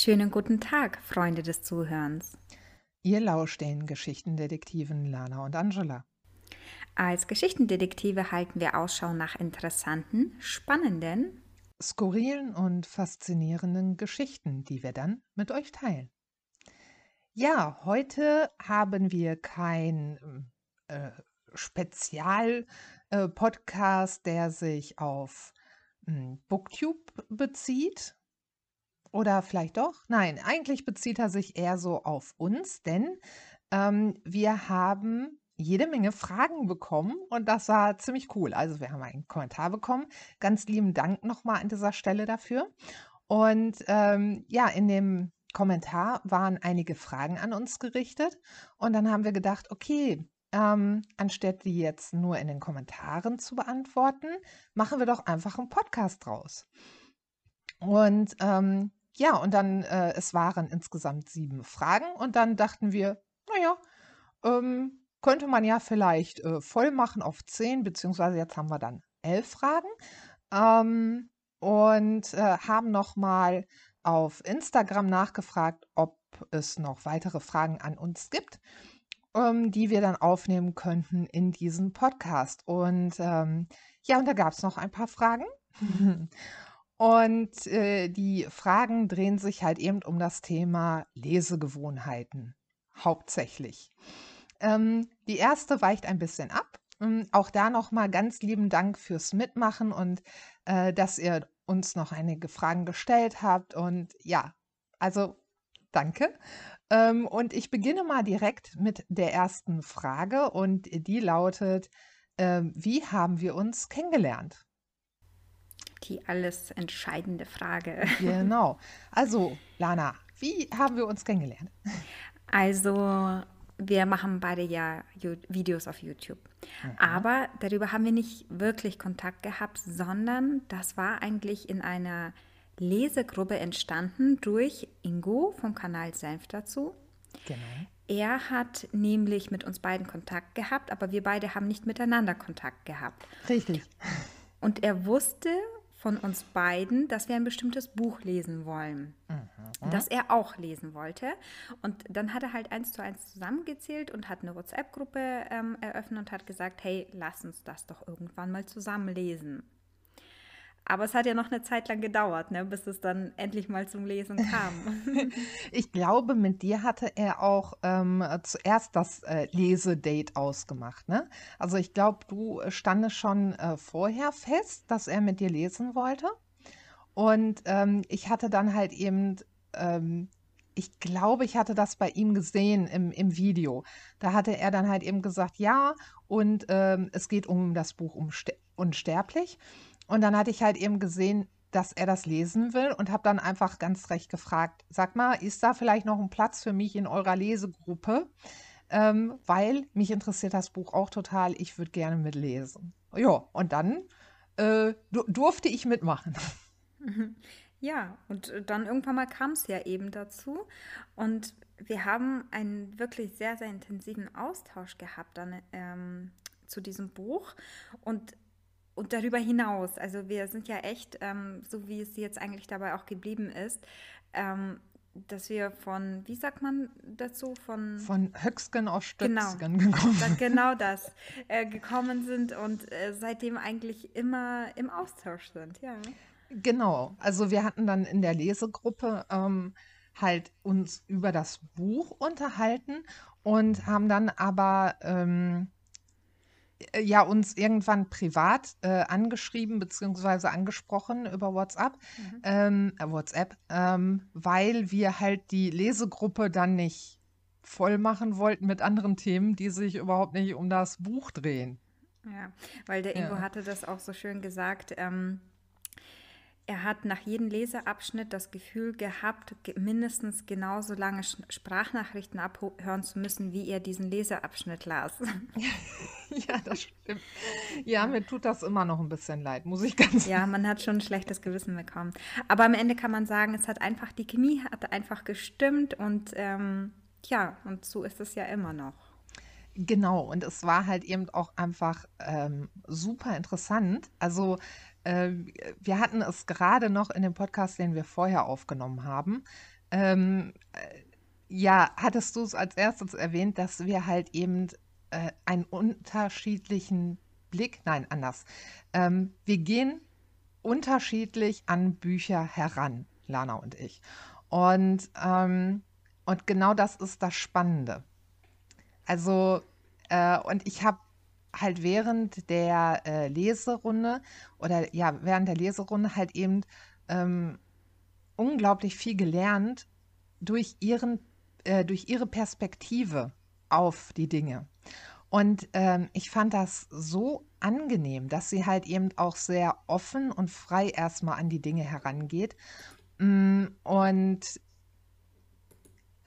Schönen guten Tag, Freunde des Zuhörens. Ihr lauscht den Geschichtendetektiven Lana und Angela. Als Geschichtendetektive halten wir Ausschau nach interessanten, spannenden, skurrilen und faszinierenden Geschichten, die wir dann mit euch teilen. Ja, heute haben wir kein äh, Spezial-Podcast, äh, der sich auf äh, Booktube bezieht, oder vielleicht doch? Nein, eigentlich bezieht er sich eher so auf uns, denn ähm, wir haben jede Menge Fragen bekommen und das war ziemlich cool. Also wir haben einen Kommentar bekommen. Ganz lieben Dank nochmal an dieser Stelle dafür. Und ähm, ja, in dem Kommentar waren einige Fragen an uns gerichtet und dann haben wir gedacht, okay, ähm, anstatt die jetzt nur in den Kommentaren zu beantworten, machen wir doch einfach einen Podcast draus. Und ähm, ja, und dann, äh, es waren insgesamt sieben Fragen und dann dachten wir, naja, ähm, könnte man ja vielleicht äh, voll machen auf zehn, beziehungsweise jetzt haben wir dann elf Fragen ähm, und äh, haben nochmal auf Instagram nachgefragt, ob es noch weitere Fragen an uns gibt, ähm, die wir dann aufnehmen könnten in diesem Podcast. Und ähm, ja, und da gab es noch ein paar Fragen. Und äh, die Fragen drehen sich halt eben um das Thema Lesegewohnheiten hauptsächlich. Ähm, die erste weicht ein bisschen ab. Ähm, auch da nochmal ganz lieben Dank fürs Mitmachen und äh, dass ihr uns noch einige Fragen gestellt habt. Und ja, also danke. Ähm, und ich beginne mal direkt mit der ersten Frage und die lautet, äh, wie haben wir uns kennengelernt? Die alles entscheidende Frage. Genau. Also, Lana, wie haben wir uns kennengelernt? Also, wir machen beide ja Videos auf YouTube. Mhm. Aber darüber haben wir nicht wirklich Kontakt gehabt, sondern das war eigentlich in einer Lesegruppe entstanden durch Ingo vom Kanal Senf dazu. Genau. Er hat nämlich mit uns beiden Kontakt gehabt, aber wir beide haben nicht miteinander Kontakt gehabt. Richtig. Und er wusste von uns beiden, dass wir ein bestimmtes Buch lesen wollen, mhm. das er auch lesen wollte. Und dann hat er halt eins zu eins zusammengezählt und hat eine WhatsApp-Gruppe ähm, eröffnet und hat gesagt, hey, lass uns das doch irgendwann mal zusammen lesen. Aber es hat ja noch eine Zeit lang gedauert, ne, bis es dann endlich mal zum Lesen kam. ich glaube, mit dir hatte er auch ähm, zuerst das äh, Lesedate ausgemacht. Ne? Also ich glaube, du standest schon äh, vorher fest, dass er mit dir lesen wollte. Und ähm, ich hatte dann halt eben ähm, ich glaube, ich hatte das bei ihm gesehen im, im Video. Da hatte er dann halt eben gesagt, ja, und ähm, es geht um das Buch Unsterblich. Und dann hatte ich halt eben gesehen, dass er das lesen will und habe dann einfach ganz recht gefragt, sag mal, ist da vielleicht noch ein Platz für mich in eurer Lesegruppe? Ähm, weil mich interessiert das Buch auch total, ich würde gerne mitlesen. Ja, und dann äh, durfte ich mitmachen. Ja, und dann irgendwann mal kam es ja eben dazu. Und wir haben einen wirklich sehr, sehr intensiven Austausch gehabt dann ähm, zu diesem Buch. Und und darüber hinaus, also wir sind ja echt, ähm, so wie es jetzt eigentlich dabei auch geblieben ist, ähm, dass wir von, wie sagt man dazu, von... Von Höcksken auf Stöcksken genau, gekommen sind. Genau das, äh, gekommen sind und äh, seitdem eigentlich immer im Austausch sind, ja. Genau, also wir hatten dann in der Lesegruppe ähm, halt uns über das Buch unterhalten und haben dann aber... Äh, ja uns irgendwann privat äh, angeschrieben bzw. angesprochen über WhatsApp, mhm. ähm, äh, WhatsApp, ähm, weil wir halt die Lesegruppe dann nicht voll machen wollten mit anderen Themen, die sich überhaupt nicht um das Buch drehen. Ja, weil der Ingo ja. hatte das auch so schön gesagt. Ähm, er hat nach jedem Leseabschnitt das Gefühl gehabt, mindestens genauso lange Sprachnachrichten abhören zu müssen, wie er diesen Leseabschnitt las. Ja, das stimmt. Ja, mir tut das immer noch ein bisschen leid, muss ich ganz sagen. Ja, man hat schon ein schlechtes Gewissen bekommen. Aber am Ende kann man sagen, es hat einfach, die Chemie hat einfach gestimmt und ähm, ja, und so ist es ja immer noch. Genau, und es war halt eben auch einfach ähm, super interessant. Also äh, wir hatten es gerade noch in dem Podcast, den wir vorher aufgenommen haben, Ähm, äh, ja, hattest du es als erstes erwähnt, dass wir halt eben äh, einen unterschiedlichen Blick, nein, anders. Ähm, wir gehen unterschiedlich an Bücher heran, Lana und ich. Und, ähm, und genau das ist das Spannende. Also, äh, und ich habe halt während der äh, Leserunde oder ja, während der Leserunde halt eben ähm, unglaublich viel gelernt durch ihren, äh, durch ihre Perspektive auf die Dinge. Und ähm, ich fand das so angenehm, dass sie halt eben auch sehr offen und frei erstmal an die Dinge herangeht mm, und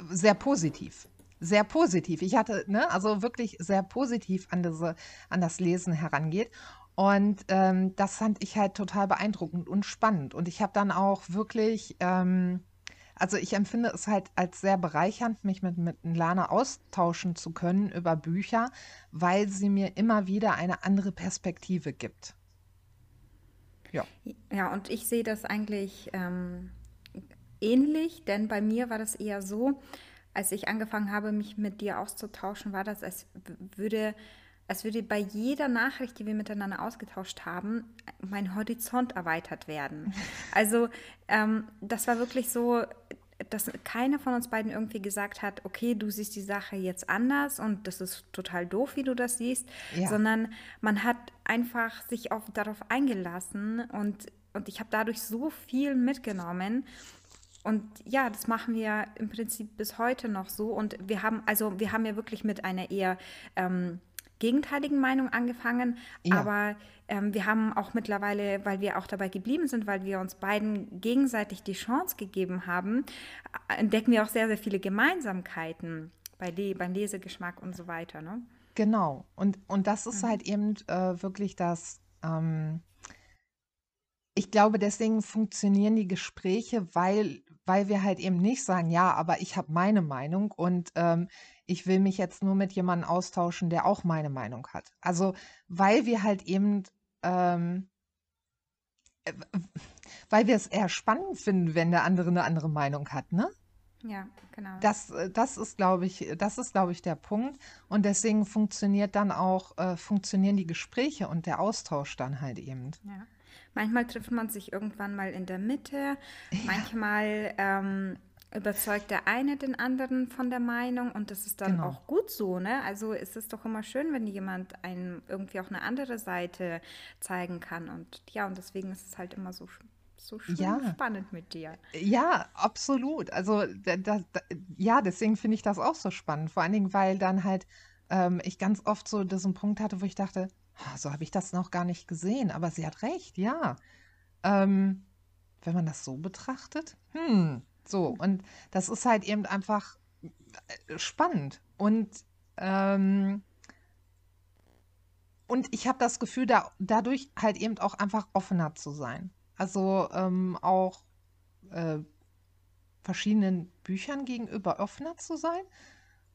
sehr positiv. Sehr positiv. Ich hatte, ne, also wirklich sehr positiv an, diese, an das Lesen herangeht. Und ähm, das fand ich halt total beeindruckend und spannend. Und ich habe dann auch wirklich ähm, also ich empfinde es halt als sehr bereichernd, mich mit, mit Lana austauschen zu können über Bücher, weil sie mir immer wieder eine andere Perspektive gibt. Ja. Ja, und ich sehe das eigentlich ähm, ähnlich, denn bei mir war das eher so, als ich angefangen habe, mich mit dir auszutauschen, war das, als würde als würde bei jeder Nachricht, die wir miteinander ausgetauscht haben, mein Horizont erweitert werden. Also ähm, das war wirklich so, dass keiner von uns beiden irgendwie gesagt hat, okay, du siehst die Sache jetzt anders und das ist total doof, wie du das siehst, ja. sondern man hat einfach sich auf, darauf eingelassen und, und ich habe dadurch so viel mitgenommen. Und ja, das machen wir im Prinzip bis heute noch so. Und wir haben, also wir haben ja wirklich mit einer eher ähm, gegenteiligen Meinung angefangen, ja. aber ähm, wir haben auch mittlerweile, weil wir auch dabei geblieben sind, weil wir uns beiden gegenseitig die Chance gegeben haben, äh, entdecken wir auch sehr, sehr viele Gemeinsamkeiten bei Le beim Lesegeschmack und so weiter. Ne? Genau, und, und das ist mhm. halt eben äh, wirklich das. Ähm, ich glaube, deswegen funktionieren die Gespräche, weil, weil wir halt eben nicht sagen, ja, aber ich habe meine Meinung und ähm, ich will mich jetzt nur mit jemandem austauschen, der auch meine Meinung hat. Also, weil wir halt eben, ähm, äh, weil wir es eher spannend finden, wenn der andere eine andere Meinung hat, ne? Ja, genau. Das, äh, das ist, glaube ich, das ist, glaube ich, der Punkt. Und deswegen funktioniert dann auch, äh, funktionieren die Gespräche und der Austausch dann halt eben. Ja. Manchmal trifft man sich irgendwann mal in der Mitte, ja. manchmal ähm, überzeugt der eine den anderen von der Meinung und das ist dann genau. auch gut so, ne? Also ist es doch immer schön, wenn jemand einem irgendwie auch eine andere Seite zeigen kann und ja, und deswegen ist es halt immer so so schön ja. spannend mit dir. Ja, absolut. Also da, da, ja, deswegen finde ich das auch so spannend. Vor allen Dingen, weil dann halt ähm, ich ganz oft so diesen Punkt hatte, wo ich dachte, so habe ich das noch gar nicht gesehen. Aber sie hat recht, ja. Ähm, wenn man das so betrachtet, hm, so, und das ist halt eben einfach äh, spannend. Und, ähm, und ich habe das Gefühl, da, dadurch halt eben auch einfach offener zu sein. Also ähm, auch äh, verschiedenen Büchern gegenüber offener zu sein.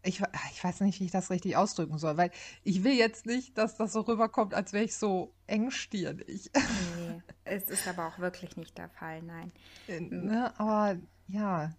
Ich, ich, weiß nicht, wie ich das richtig ausdrücken soll, weil ich will jetzt nicht, dass das so rüberkommt, als wäre ich so engstirnig. Nee, es ist aber auch wirklich nicht der Fall, nein. Äh, ne, aber ja.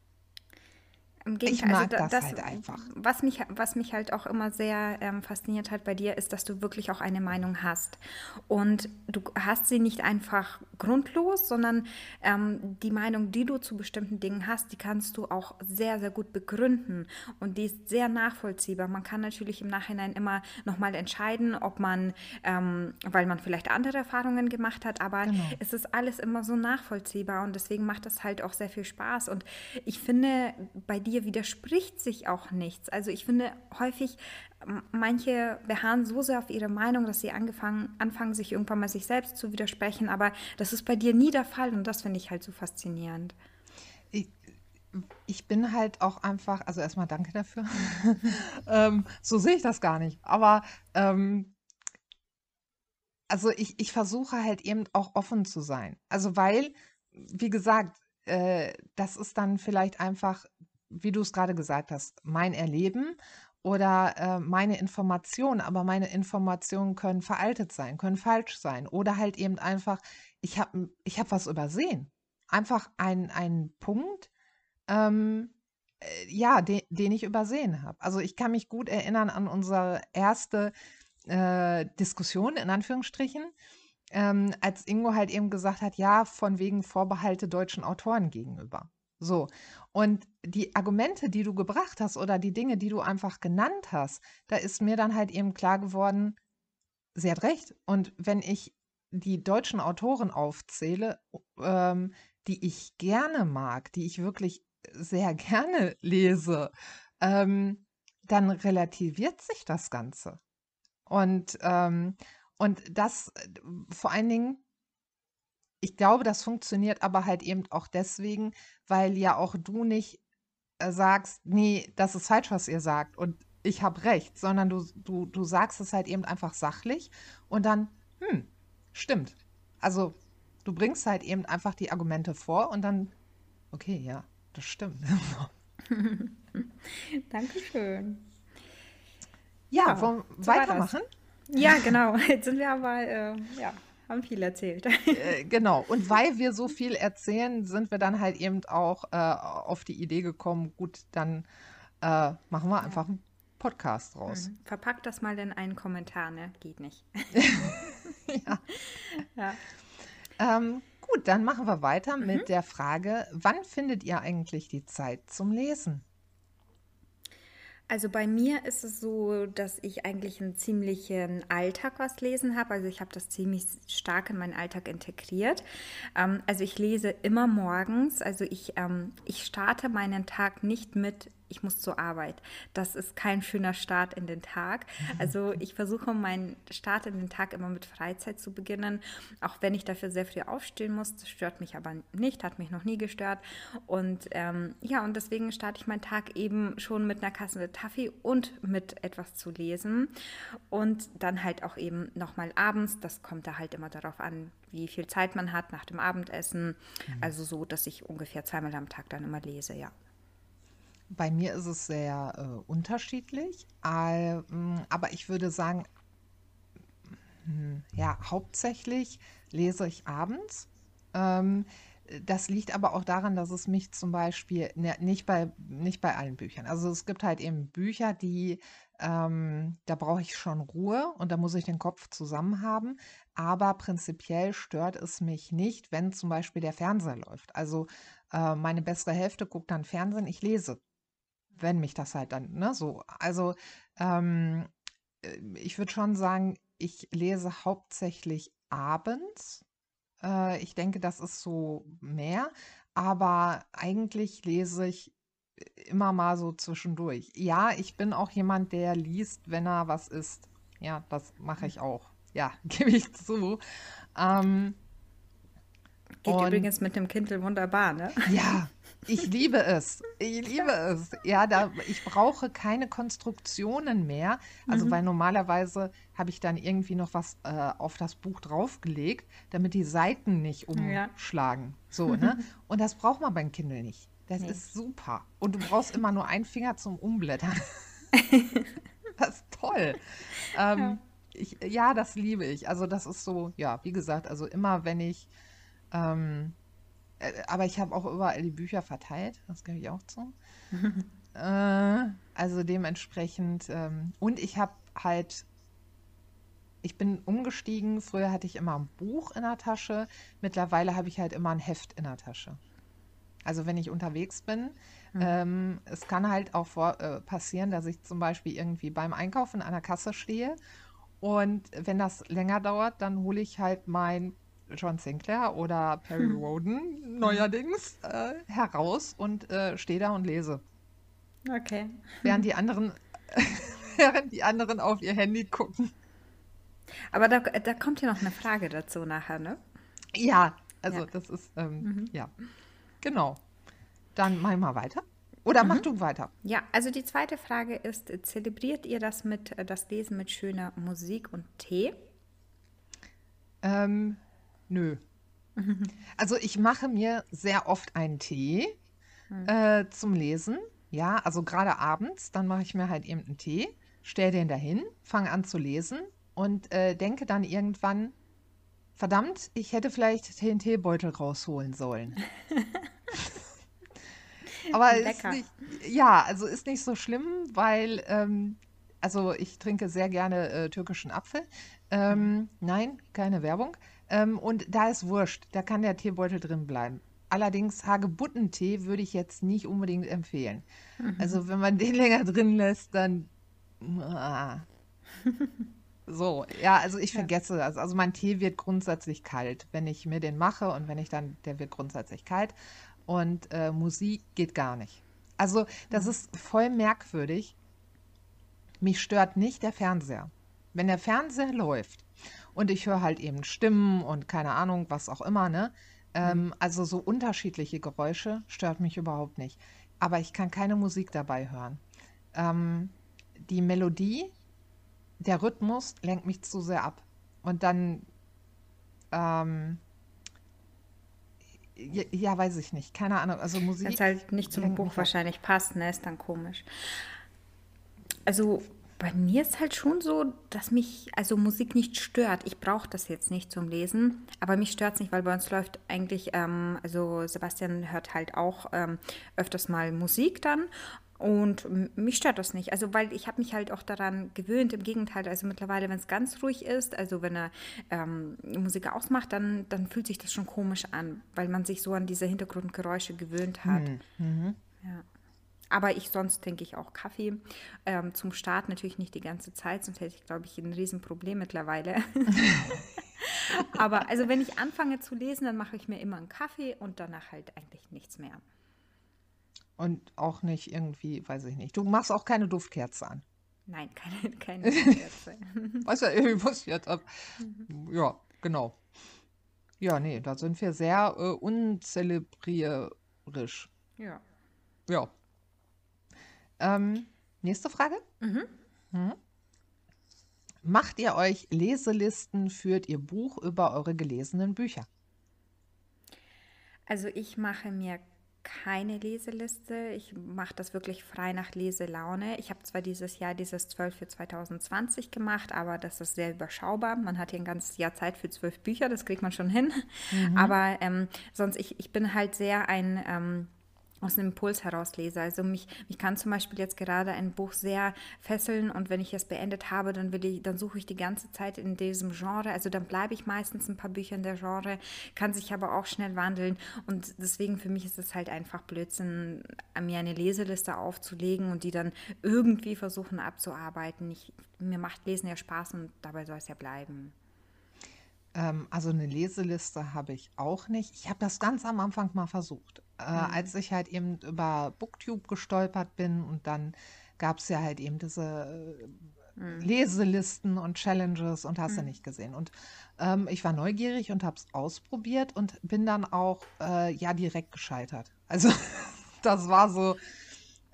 Im Gegenteil, ich mag also das, das, halt einfach. Was mich, was mich halt auch immer sehr ähm, fasziniert hat bei dir, ist, dass du wirklich auch eine Meinung hast. Und du hast sie nicht einfach grundlos, sondern ähm, die Meinung, die du zu bestimmten Dingen hast, die kannst du auch sehr, sehr gut begründen. Und die ist sehr nachvollziehbar. Man kann natürlich im Nachhinein immer nochmal entscheiden, ob man, ähm, weil man vielleicht andere Erfahrungen gemacht hat, aber genau. es ist alles immer so nachvollziehbar und deswegen macht das halt auch sehr viel Spaß. Und ich finde, bei dir dir widerspricht sich auch nichts. Also ich finde häufig, manche beharren so sehr auf ihre Meinung, dass sie angefangen, anfangen, sich irgendwann mal sich selbst zu widersprechen. Aber das ist bei dir nie der Fall und das finde ich halt so faszinierend. Ich, ich bin halt auch einfach, also erstmal danke dafür. ähm, so sehe ich das gar nicht. Aber ähm, also ich, ich versuche halt eben auch offen zu sein. Also weil, wie gesagt, äh, das ist dann vielleicht einfach wie du es gerade gesagt hast, mein Erleben oder äh, meine Informationen, aber meine Informationen können veraltet sein, können falsch sein oder halt eben einfach, ich habe ich hab was übersehen. Einfach ein, Punkt, ähm, äh, ja, de den ich übersehen habe. Also, ich kann mich gut erinnern an unsere erste, äh, Diskussion in Anführungsstrichen, ähm, als Ingo halt eben gesagt hat: „Ja, von wegen Vorbehalte deutschen Autoren gegenüber.“ So, und die Argumente, die du gebracht hast oder die Dinge, die du einfach genannt hast, da ist mir dann halt eben klar geworden, sie hat recht. Und wenn ich die deutschen Autoren aufzähle, ähm, die ich gerne mag, die ich wirklich sehr gerne lese, ähm, dann relativiert sich das Ganze. Und, ähm, und das äh, vor allen Dingen, ich glaube, das funktioniert aber halt eben auch deswegen, weil ja auch du nicht äh, sagst, nee, das ist falsch, was ihr sagt und ich habe recht, sondern du, du, du sagst es halt eben einfach sachlich und dann, hm, stimmt. Also du bringst halt eben einfach die Argumente vor und dann, okay, ja, das stimmt. Dankeschön. Ja, Ja, wollen wir so weitermachen? Ja, genau. Jetzt sind wir aber, äh, ja, haben viel erzählt. Äh, genau. Und weil wir so viel erzählen, sind wir dann halt eben auch äh, auf die Idee gekommen, gut, dann äh, machen wir einfach einen Podcast draus. Mhm. Verpackt das mal in einen Kommentar, ne? Geht nicht. Ja. Ja. Ähm, gut, dann machen wir weiter mit der Frage, wann findet ihr eigentlich die Zeit zum Lesen? Also bei mir ist es so, dass ich eigentlich einen ziemlichen Alltag was lesen habe. Also ich habe das ziemlich stark in meinen Alltag integriert. Ähm, also ich lese immer morgens. Also ich, ähm, ich starte meinen Tag nicht mit, ich muss zur Arbeit. Das ist kein schöner Start in den Tag. Also ich versuche meinen Start in den Tag immer mit Freizeit zu beginnen, auch wenn ich dafür sehr früh aufstehen muss. Das stört mich aber nicht, hat mich noch nie gestört. Und ähm, ja, und deswegen starte ich meinen Tag eben schon mit einer Kasse Kaffee und mit etwas zu lesen. Und dann halt auch eben nochmal abends. Das kommt da halt immer darauf an, wie viel Zeit man hat nach dem Abendessen. Also so, dass ich ungefähr zweimal am Tag dann immer lese, ja. Bei mir ist es sehr äh, unterschiedlich, ähm, aber ich würde sagen, hm, ja, hauptsächlich lese ich abends. Ähm, das liegt aber auch daran, dass es mich zum Beispiel, ne, nicht bei, nicht bei allen Büchern. Also es gibt halt eben Bücher, die, ähm, da brauche ich schon Ruhe und da muss ich den Kopf zusammen haben. Aber prinzipiell stört es mich nicht, wenn zum Beispiel der Fernseher läuft. Also äh, meine bessere Hälfte guckt dann Fernsehen, ich lese wenn mich das halt dann, ne, so. Also, ähm, äh, ich würde schon sagen, ich lese hauptsächlich abends. Äh, ich denke, das ist so mehr, aber eigentlich lese ich immer mal so zwischendurch. Ja, ich bin auch jemand, der liest, wenn er was isst. Ja, das mache ich auch. Ja, gebe ich zu. Ähm, Geht übrigens mit dem Kindle wunderbar, ne? ja, ich liebe es. Ich liebe es. Ja, da, ich brauche keine Konstruktionen mehr. Also, weil normalerweise habe ich dann irgendwie noch was äh, auf das Buch draufgelegt, damit die Seiten nicht Ja. umschlagen. So, ne? Und das braucht man beim Kindle nicht. Das Nee. ist super. Und du brauchst immer nur einen Finger zum Umblättern. Das ist toll. Ähm, ich, ja, das liebe ich. Also, das ist so, ja, wie gesagt, also immer wenn ich ähm, äh, aber ich habe auch überall die Bücher verteilt, das gebe ich auch zu. Äh, also dementsprechend, ähm, und ich habe halt, ich bin umgestiegen, früher hatte ich immer ein Buch in der Tasche, mittlerweile habe ich halt immer ein Heft in der Tasche. Also wenn ich unterwegs bin, ähm, es kann halt auch vor, äh, passieren, dass ich zum Beispiel irgendwie beim Einkaufen an der Kasse stehe und wenn das länger dauert, dann hole ich halt mein John Sinclair oder Perry Roden neuerdings äh, heraus und äh, stehe da und lese. Okay. Während die anderen, während die anderen auf ihr Handy gucken. Aber da, da kommt ja noch eine Frage dazu nachher, ne? Ja, also Ja. das ist, ähm, ja, genau. Dann mach ich mal weiter. Oder mach du weiter. Ja, also die zweite Frage ist, zelebriert ihr das mit äh, das Lesen mit schöner Musik und Tee? Ähm, nö. Also ich mache mir sehr oft einen Tee äh, zum Lesen. Ja, also gerade abends, dann mache ich mir halt eben einen Tee, stelle den dahin, fange an zu lesen und äh, denke dann irgendwann, verdammt, ich hätte vielleicht den Teebeutel rausholen sollen. Aber nicht, ja, also ist nicht so schlimm, weil, ähm, also ich trinke sehr gerne äh, türkischen Apfel. Ähm, nein, keine Werbung. Ähm, und da ist Wurscht, da kann der Teebeutel drin bleiben. Allerdings Hagebuttentee würde ich jetzt nicht unbedingt empfehlen. Also wenn man den länger drin lässt, dann ah. So, ja, also ich Ja. vergesse das. Also mein Tee wird grundsätzlich kalt, wenn ich mir den mache und wenn ich dann, der wird grundsätzlich kalt. Und äh, Musik geht gar nicht. Also das ist voll merkwürdig. Mich stört nicht der Fernseher. Wenn der Fernseher läuft und ich höre halt eben Stimmen und keine Ahnung, was auch immer, ne? Ähm, also so unterschiedliche Geräusche stört mich überhaupt nicht. Aber ich kann keine Musik dabei hören. Ähm, die Melodie, der Rhythmus lenkt mich zu sehr ab. Und dann, ähm, ja, ja, weiß ich nicht, keine Ahnung. Also Wenn es Musik halt nicht zum Buch wahrscheinlich passt, ne, ist dann komisch. Also bei mir ist halt schon so, dass mich also Musik nicht stört. Ich brauche das jetzt nicht zum Lesen, aber mich stört es nicht, weil bei uns läuft eigentlich, ähm, also Sebastian hört halt auch ähm, öfters mal Musik dann und mich stört das nicht. Also weil ich habe mich halt auch daran gewöhnt, im Gegenteil, also mittlerweile, wenn es ganz ruhig ist, also wenn er ähm, Musik ausmacht, dann, dann fühlt sich das schon komisch an, weil man sich so an diese Hintergrundgeräusche gewöhnt hat. Ja. Aber ich sonst trinke ich auch Kaffee. Ähm, zum Start natürlich nicht die ganze Zeit, sonst hätte ich, glaube ich, ein Riesenproblem mittlerweile. Aber also wenn ich anfange zu lesen, dann mache ich mir immer einen Kaffee und danach halt eigentlich nichts mehr. Und auch nicht irgendwie, weiß ich nicht. Du machst auch keine Duftkerze an. Nein, keine, keine Kerze. Weißt du, ich muss jetzt ab. Ja, genau. Ja, nee, da sind wir sehr äh, unzelebrierisch. Ja. Ja. Ähm, nächste Frage. Mhm. Macht ihr euch Leselisten, führt ihr Buch über eure gelesenen Bücher? Also ich mache mir keine Leseliste. Ich mache das wirklich frei nach Leselaune. Ich habe zwar dieses Jahr dieses 12 für 2020 gemacht, aber das ist sehr überschaubar. Man hat hier ein ganzes Jahr Zeit für zwölf Bücher, das kriegt man schon hin. Aber ähm, sonst, ich, ich bin halt sehr ein... Ähm, aus einem Impuls heraus lese. Also mich, mich kann zum Beispiel jetzt gerade ein Buch sehr fesseln und wenn ich es beendet habe, dann will ich, dann suche ich die ganze Zeit in diesem Genre. Also dann bleibe ich meistens ein paar Bücher in der Genre, kann sich aber auch schnell wandeln und deswegen für mich ist es halt einfach Blödsinn, mir eine Leseliste aufzulegen und die dann irgendwie versuchen abzuarbeiten. Ich, mir macht Lesen ja Spaß und dabei soll es ja bleiben. Ähm, also eine Leseliste habe ich auch nicht. Ich habe das ganz am Anfang mal versucht, äh, als ich halt eben über Booktube gestolpert bin und dann gab es ja halt eben diese äh, Leselisten und Challenges und hast du nicht gesehen. Und ähm, ich war neugierig und habe es ausprobiert und bin dann auch äh, ja direkt gescheitert. Also das war so,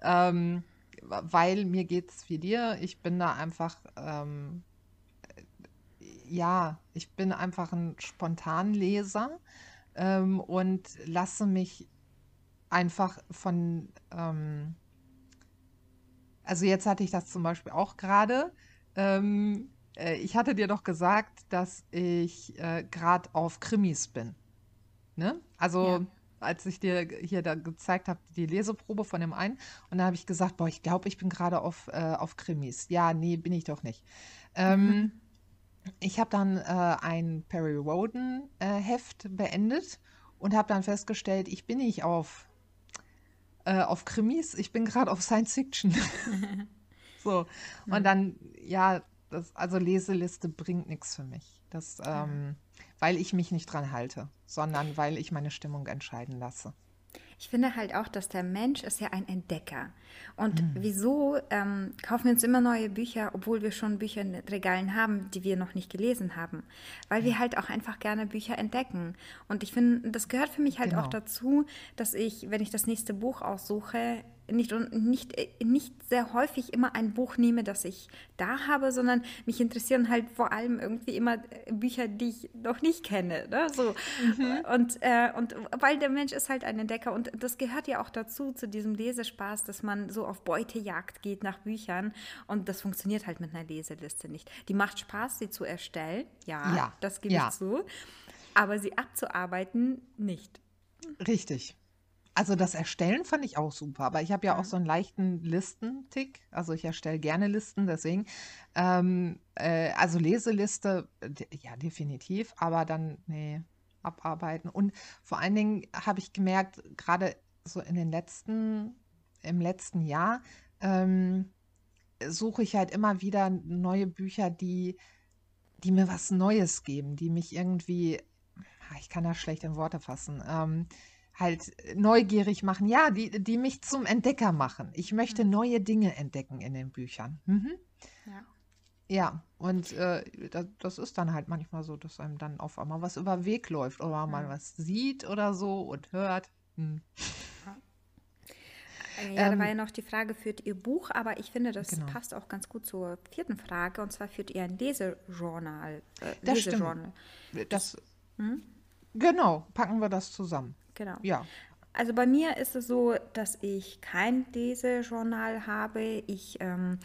ähm, weil mir geht es wie dir. Ich bin da einfach ähm, ja, ich bin einfach ein Spontanleser ähm, und lasse mich einfach von, ähm, also jetzt hatte ich das zum Beispiel auch gerade. Ähm, äh, ich hatte dir doch gesagt, dass ich äh, gerade auf Krimis bin. Ne? Also Ja. als ich dir hier da gezeigt habe, die Leseprobe von dem einen, und da habe ich gesagt, boah, ich glaube, ich bin gerade auf, äh, auf Krimis. Ja, nee, bin ich doch nicht. Ähm, ich habe dann äh, ein Perry Roden äh, Heft beendet und habe dann festgestellt, ich bin nicht auf, äh, auf Krimis, ich bin gerade auf Science Fiction. So, und dann, ja, das, also Leseliste bringt nichts für mich. Das, ähm, weil ich mich nicht dran halte, sondern weil ich meine Stimmung entscheiden lasse. Ich finde halt auch, dass der Mensch ist ja ein Entdecker. Und wieso ähm, kaufen wir uns immer neue Bücher, obwohl wir schon Bücher in Regalen haben, die wir noch nicht gelesen haben? Weil wir halt auch einfach gerne Bücher entdecken. Und ich finde, das gehört für mich halt auch Genau. dazu, dass ich, wenn ich das nächste Buch aussuche, nicht, und nicht, äh, nicht sehr häufig immer ein Buch nehme, das ich da habe, sondern mich interessieren halt vor allem irgendwie immer äh, Bücher, die ich noch nicht kenne. Ne? So. Und, äh, und weil der Mensch ist halt ein Entdecker und das gehört ja auch dazu, zu diesem Lesespaß, dass man so auf Beutejagd geht nach Büchern und das funktioniert halt mit einer Leseliste nicht. Die macht Spaß, sie zu erstellen, ja, Ja, das gebe ja. ich zu, aber sie abzuarbeiten nicht. Richtig. Also das Erstellen fand ich auch super, aber ich habe ja auch so einen leichten Listentick. Also ich erstelle gerne Listen, deswegen. Ähm, äh, also Leseliste, ja, definitiv, aber dann, nee, abarbeiten. Und vor allen Dingen habe ich gemerkt, gerade so in den letzten, im letzten Jahr, ähm, suche ich halt immer wieder neue Bücher, die, die mir was Neues geben, die mich irgendwie, ah, ich kann das schlecht in Worte fassen, ähm, halt neugierig machen, ja, die, die mich zum Entdecker machen. Ich möchte Mhm. neue Dinge entdecken in den Büchern. Mhm. Ja. Ja, und äh, das, das ist dann halt manchmal so, dass einem dann auf einmal was über den Weg läuft oder man Mhm. was sieht oder so und hört. Hm. Äh, Ja, da war ja Ähm, noch die Frage, führt ihr Buch, aber ich finde, das genau, passt auch ganz gut zur vierten Frage, und zwar führt ihr ein Lesejournal, äh, das stimmt. Lesejournal. Das, Das, hm? Genau, packen wir das zusammen. Genau. Ja. Also bei mir ist es so, dass ich kein Lesejournal habe. Ich ähm,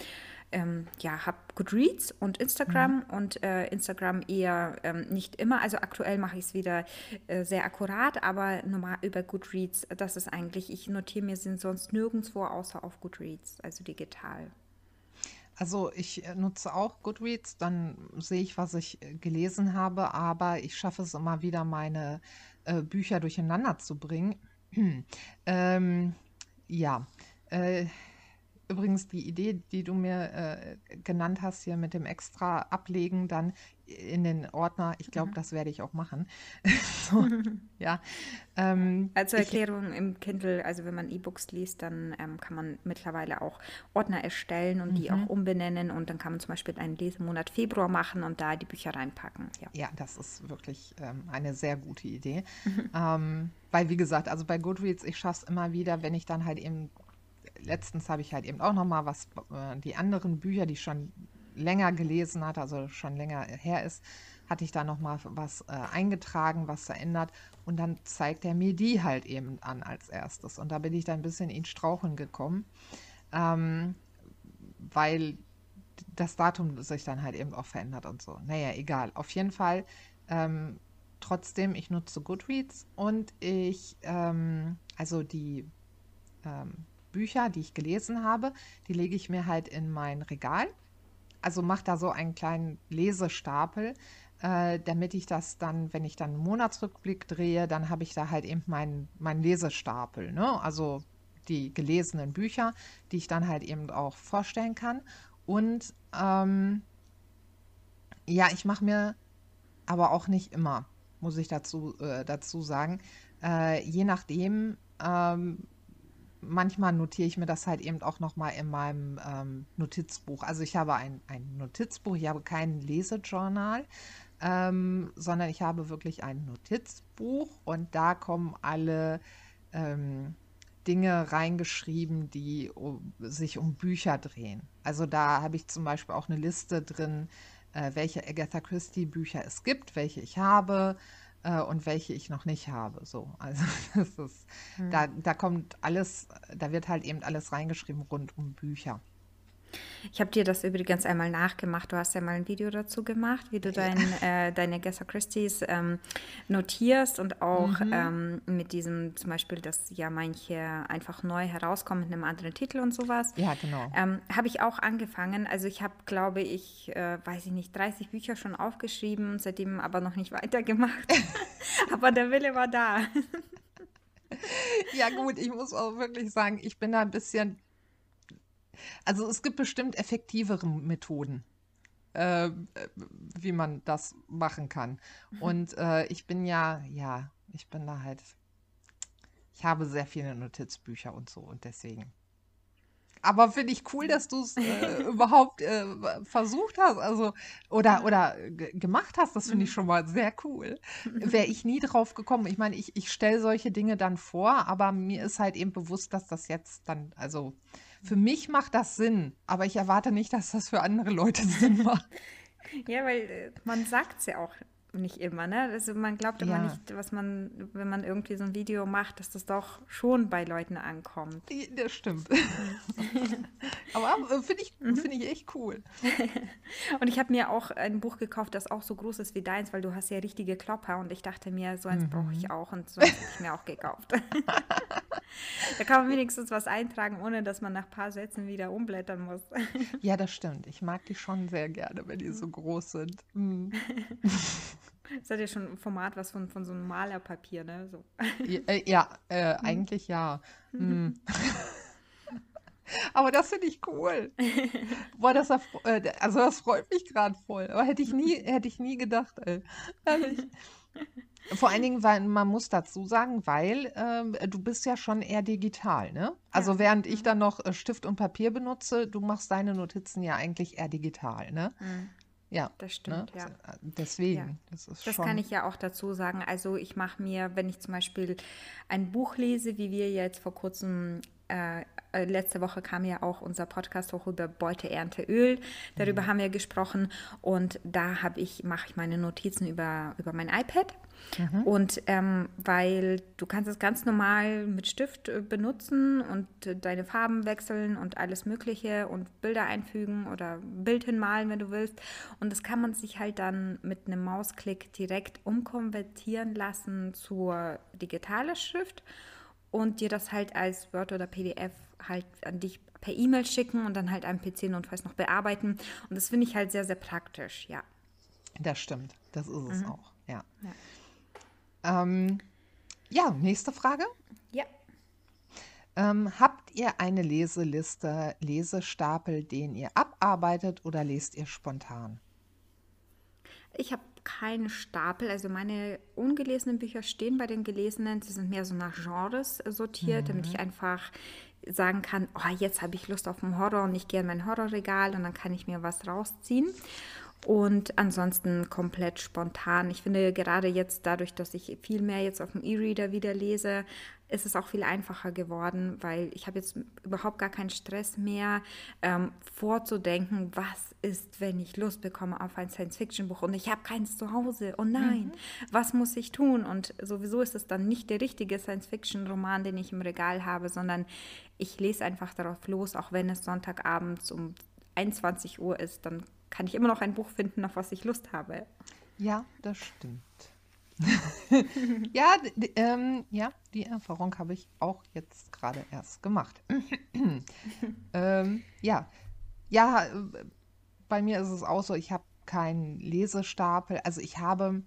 ähm, ja, habe Goodreads und Mhm. Instagram und äh, Instagram eher ähm, nicht immer. Also aktuell mache ich es wieder äh, sehr akkurat, aber normal über Goodreads, das ist eigentlich, ich notiere mir sie sonst nirgendwo außer auf Goodreads, also digital. Also ich äh, nutze auch Goodreads, dann sehe ich, was ich äh, gelesen habe, aber ich schaffe es immer wieder, meine äh, Bücher durcheinander zu bringen. Ähm, ja, äh, übrigens die Idee, die du mir äh, genannt hast hier mit dem extra ablegen, dann in den Ordner, ich glaube, Mhm. das werde ich auch machen. So, ja, ähm, Also ich, Erklärung im Kindle, also wenn man E-Books liest, dann ähm, kann man mittlerweile auch Ordner erstellen und die auch mhm. umbenennen und dann kann man zum Beispiel einen Lesemonat Februar machen und da die Bücher reinpacken. Ja. Ja, das ist wirklich ähm, eine sehr gute Idee. Ähm, weil, wie gesagt, also bei Goodreads, ich schaffe es immer wieder, wenn ich dann halt eben, letztens habe ich halt eben auch nochmal was, äh, die anderen Bücher, die ich schon länger gelesen hatte, also schon länger her ist, hatte ich da nochmal was äh, eingetragen, was verändert und dann zeigt er mir die halt eben an als erstes. Und da bin ich dann ein bisschen in Straucheln gekommen, ähm, weil das Datum sich dann halt eben auch verändert und so. Naja, egal. Auf jeden Fall, ähm, trotzdem, ich nutze Goodreads und ich, ähm, also die ähm, Bücher, die ich gelesen habe, die lege ich mir halt in mein Regal. Also mache da so einen kleinen Lesestapel, äh, damit ich das dann, wenn ich dann einen Monatsrückblick drehe, dann habe ich da halt eben meinen mein Lesestapel, ne? Also die gelesenen Bücher, die ich dann halt eben auch vorstellen kann. Und ähm, ja, ich mache mir aber auch nicht immer, muss ich dazu, äh, dazu sagen. Äh, je nachdem, ähm, manchmal notiere ich mir das halt eben auch nochmal in meinem ähm, Notizbuch. Also ich habe ein, ein Notizbuch, ich habe kein Lesejournal, ähm, sondern ich habe wirklich ein Notizbuch und da kommen alle ähm, Dinge reingeschrieben, die um, sich um Bücher drehen. Also da habe ich zum Beispiel auch eine Liste drin, äh, welche Agatha Christie Bücher es gibt, welche ich habe äh, und welche ich noch nicht habe. So, also das ist, Hm. da, da kommt alles, da wird halt eben alles reingeschrieben rund um Bücher. Ich habe dir das übrigens einmal nachgemacht. Du hast ja mal ein Video dazu gemacht, wie du dein, äh, deine Agatha Christie's ähm, notierst und auch Mhm. ähm, mit diesem zum Beispiel, dass ja manche einfach neu herauskommen mit einem anderen Titel und sowas. Ja, genau. Ähm, habe ich auch angefangen. Also ich habe, glaube ich, äh, weiß ich nicht, 30 Bücher schon aufgeschrieben, seitdem aber noch nicht weitergemacht. aber der Wille war da. Ja, gut, ich muss auch wirklich sagen, ich bin da ein bisschen, also es gibt bestimmt effektivere Methoden, äh, äh, wie man das machen kann. Und äh, ich bin ja, ja, ich bin da halt, ich habe sehr viele Notizbücher und so und deswegen. Aber finde ich cool, dass du es äh, überhaupt äh, versucht hast, also oder oder ge- gemacht hast. Das finde ich schon mal sehr cool. Wäre ich nie drauf gekommen. Ich meine, ich, ich stelle solche Dinge dann vor, aber mir ist halt eben bewusst, dass das jetzt dann, also für mich macht das Sinn, aber ich erwarte nicht, dass das für andere Leute Sinn macht. Ja, weil äh, man sagt es ja auch nicht immer, ne? Also man glaubt immer Ja. nicht, was man, wenn man irgendwie so ein Video macht, dass das doch schon bei Leuten ankommt. Das stimmt. Aber äh, finde ich, finde ich echt cool. Und ich habe mir auch ein Buch gekauft, das auch so groß ist wie deins, weil du hast ja richtige Klopper und ich dachte mir, so eins brauche ich auch und so eins habe ich mir auch gekauft. da kann man wenigstens was eintragen, ohne dass man nach ein paar Sätzen wieder umblättern muss. Ja, das stimmt. Ich mag die schon sehr gerne, wenn die so groß sind. Mm. Das hat ja schon ein Format, was von, von so einem Malerpapier, ne? So. Ja, äh, äh, eigentlich ja. Mm. Aber das finde ich cool. Boah, das, äh, also das freut mich gerade voll. Aber hätte ich nie, hätte ich nie gedacht, ey. Ehrlich. Vor allen Dingen, weil man muss dazu sagen, weil ähm, du bist ja schon eher digital, ne? Also Ja. während ich dann noch äh, Stift und Papier benutze, du machst deine Notizen ja eigentlich eher digital, ne? Mhm. Ja, Das ne? stimmt, ja. Deswegen, das ist Das schon. kann ich ja auch dazu sagen. Also ich mache mir, wenn ich zum Beispiel ein Buch lese, wie wir jetzt vor kurzem, äh, äh, letzte Woche kam ja auch unser Podcast hoch über Beute, Ernte, Öl. Darüber haben wir gesprochen und da habe ich, mache ich meine Notizen über, über mein iPad. Und ähm, weil du kannst es ganz normal mit Stift äh, benutzen und äh, deine Farben wechseln und alles Mögliche und Bilder einfügen oder Bild hinmalen, wenn du willst. Und das kann man sich halt dann mit einem Mausklick direkt umkonvertieren lassen zur digitalen Schrift und dir das halt als Word oder PDF halt an dich per E-Mail schicken und dann halt am PC notfalls noch bearbeiten. Und das finde ich halt sehr, sehr praktisch, ja. Das stimmt, das ist es auch, ja. Ja. Ähm, ja, nächste Frage. Ja. Ähm, habt ihr eine Leseliste, Lesestapel, den ihr abarbeitet oder lest ihr spontan? Ich habe keinen Stapel, also meine ungelesenen Bücher stehen bei den gelesenen. Sie sind mehr so nach Genres sortiert, damit ich einfach sagen kann, oh, jetzt habe ich Lust auf einen Horror und ich gehe in mein Horrorregal und dann kann ich mir was rausziehen. Und ansonsten komplett spontan. Ich finde gerade jetzt dadurch, dass ich viel mehr jetzt auf dem E-Reader wieder lese, ist es auch viel einfacher geworden, weil ich habe jetzt überhaupt gar keinen Stress mehr, ähm, vorzudenken, was ist, wenn ich Lust bekomme auf ein Science-Fiction-Buch und ich habe keins zu Hause. Oh nein, was muss ich tun? Und sowieso ist es dann nicht der richtige Science-Fiction-Roman, den ich im Regal habe, sondern ich lese einfach darauf los, auch wenn es Sonntagabends um 21 Uhr ist, dann kann ich immer noch ein Buch finden, auf was ich Lust habe. Ja, das stimmt. ja, ähm, ja, die Erfahrung habe ich auch jetzt gerade erst gemacht. ähm, ja, ja, äh, bei mir ist es auch so, ich habe keinen Lesestapel. Also ich habe,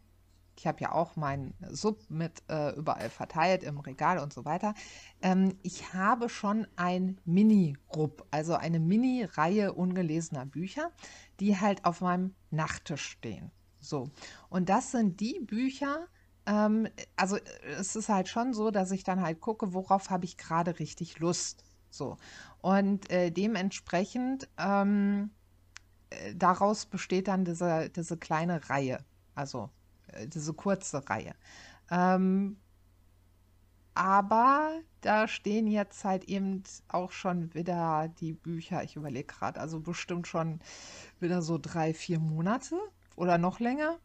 ich habe ja auch meinen Sub mit äh, überall verteilt im Regal und so weiter. Ähm, ich habe schon ein Mini-Rupp, also eine Mini-Reihe ungelesener Bücher, die halt auf meinem Nachttisch stehen. So. Und das sind die Bücher, ähm, also äh, es ist halt schon so, dass ich dann halt gucke, worauf habe ich gerade richtig Lust. So. Und äh, dementsprechend ähm, äh, daraus besteht dann diese, diese kleine Reihe, also diese kurze Reihe. Ähm, aber da stehen jetzt halt eben auch schon wieder die Bücher, ich überlege gerade, also bestimmt schon wieder so drei, vier Monate oder noch länger.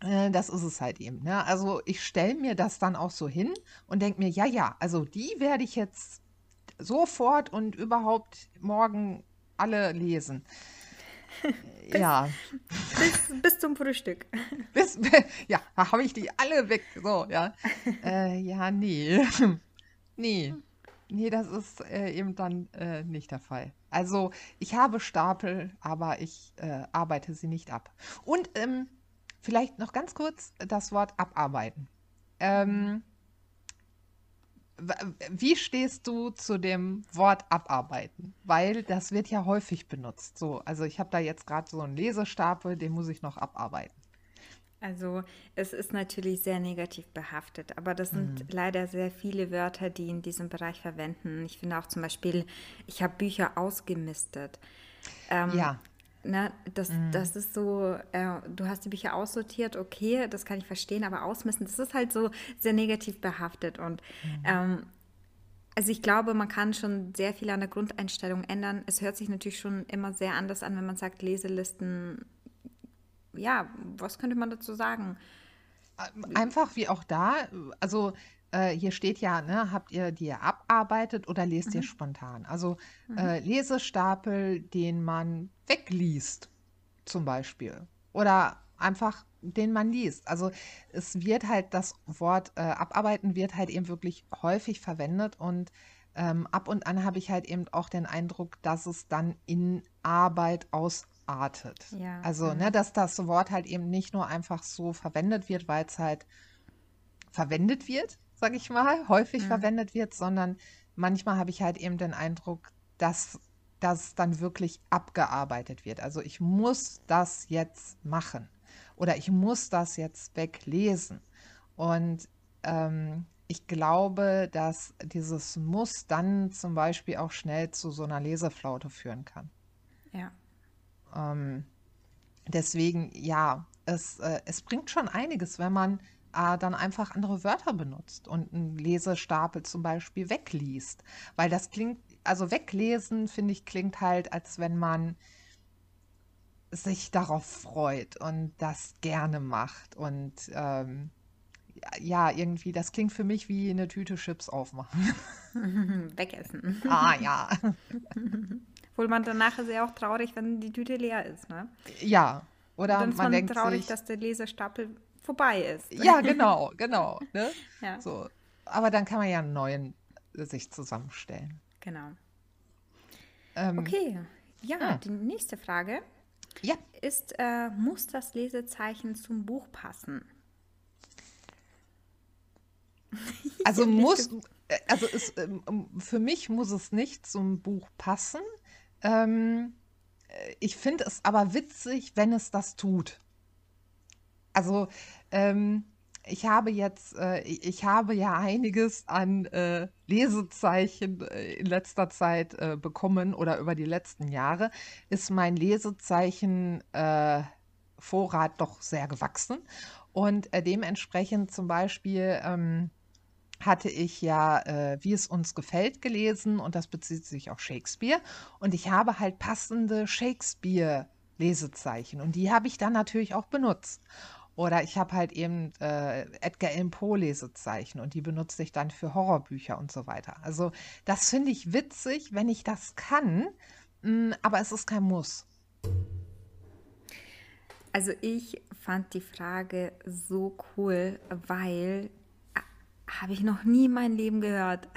Äh, Das ist es halt eben. Ne? Also ich stelle mir das dann auch so hin und denke mir, ja, ja, also die werde ich jetzt sofort und überhaupt morgen alle lesen. Ja, Bis, bis zum Frühstück. bis, ja, da habe ich die alle weg. So, ja. Äh, ja, nee. Nee. Nee, das ist äh, eben dann äh, nicht der Fall. Also, ich habe Stapel, aber ich äh, arbeite sie nicht ab. Und ähm, vielleicht noch ganz kurz das Wort abarbeiten. Ähm, wie stehst du zu dem Wort abarbeiten? Weil das wird ja häufig benutzt. So, also ich habe da jetzt gerade so einen Lesestapel, den muss ich noch abarbeiten. Also es ist natürlich sehr negativ behaftet, aber das sind leider sehr viele Wörter, die in diesem Bereich verwenden. Ich finde auch zum Beispiel, ich habe Bücher ausgemistet. Ähm, Ja, Ne, das, das ist so, äh, du hast die Bücher aussortiert, okay, das kann ich verstehen, aber ausmisten, das ist halt so sehr negativ behaftet. Und ähm, also ich glaube, man kann schon sehr viel an der Grundeinstellung ändern. Es hört sich natürlich schon immer sehr anders an, wenn man sagt, Leselisten ja, was könnte man dazu sagen? Einfach wie auch da, also äh, hier steht ja, ne, habt ihr die abarbeitet oder lest ihr Mhm. spontan? Also Mhm. äh, Lesestapel, den man wegliest, zum Beispiel. Oder einfach den man liest. Also es wird halt das Wort äh, abarbeiten wird halt eben wirklich häufig verwendet und ähm, ab und an habe ich halt eben auch den Eindruck, dass es dann in Arbeit ausartet. Ja. Also, Mhm. ne, dass das Wort halt eben nicht nur einfach so verwendet wird, weil es halt verwendet wird, sage ich mal, häufig Mhm. verwendet wird, sondern manchmal habe ich halt eben den Eindruck, dass das dann wirklich abgearbeitet wird. Also ich muss das jetzt machen oder ich muss das jetzt weglesen. Und ähm, ich glaube, dass dieses Muss dann zum Beispiel auch schnell zu so einer Leseflaute führen kann. Ja. Ähm, deswegen, ja, es, äh, es bringt schon einiges, wenn man äh, dann einfach andere Wörter benutzt und einen Lesestapel zum Beispiel wegliest. Weil das klingt, also weglesen, finde ich, klingt halt, als wenn man sich darauf freut und das gerne macht. Und ähm, ja, irgendwie, das klingt für mich wie eine Tüte Chips aufmachen. Wegessen. Ah, ja. Obwohl man danach ist ja auch traurig, wenn die Tüte leer ist, ne? Ja. Und Oder man man denkt traurig, sich, dass der Lesestapel vorbei ist. ja, genau, genau. Ne? Ja, So. Aber dann kann man ja einen neuen sich zusammenstellen. genau. Ähm, Okay, ja, ah. die nächste Frage Ja, ist, äh, muss das Lesezeichen zum Buch passen? also muss, äh, also ähm, ähm, für mich muss es nicht zum Buch passen. Ähm, äh, ich finde es aber witzig, wenn es das tut. Also ähm, ich habe jetzt, äh, ich habe ja einiges an äh, Lesezeichen äh, in letzter Zeit äh, bekommen oder über die letzten Jahre ist mein Lesezeichen äh, doch sehr gewachsen. Und äh, dementsprechend zum Beispiel ähm, hatte ich ja, äh, wie es uns gefällt, gelesen und das bezieht sich auf Shakespeare. Und ich habe halt passende Shakespeare-Lesezeichen und die habe ich dann natürlich auch benutzt. Oder ich habe halt eben äh, Edgar Allan Poe Lesezeichen und die benutze ich dann für Horrorbücher und so weiter. Also das finde ich witzig, wenn ich das kann, mh, aber es ist kein Muss. Also ich fand die Frage so cool, weil habe ich noch nie in meinem Leben gehört.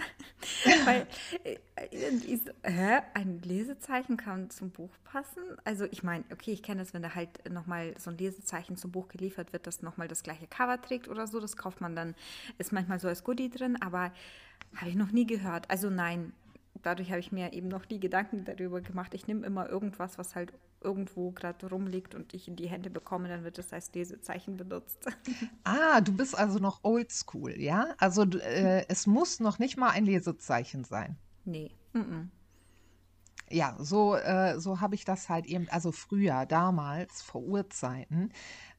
weil äh, ich so, hä, ein Lesezeichen kann zum Buch passen? Also ich meine, okay, ich kenne das, wenn da halt nochmal so ein Lesezeichen zum Buch geliefert wird, das nochmal das gleiche Cover trägt oder so. Das kauft man dann, ist manchmal so als Goodie drin, aber habe ich noch nie gehört. Also nein, dadurch habe ich mir eben noch nie Gedanken darüber gemacht. Ich nehme immer irgendwas, was halt irgendwo gerade rumliegt und ich in die Hände bekomme, dann wird es als Lesezeichen benutzt. Ah, du bist also noch oldschool, ja? Also äh, es muss noch nicht mal ein Lesezeichen sein. nee. Mm Ja, so, äh, so habe ich das halt eben, also früher, damals, vor Urzeiten,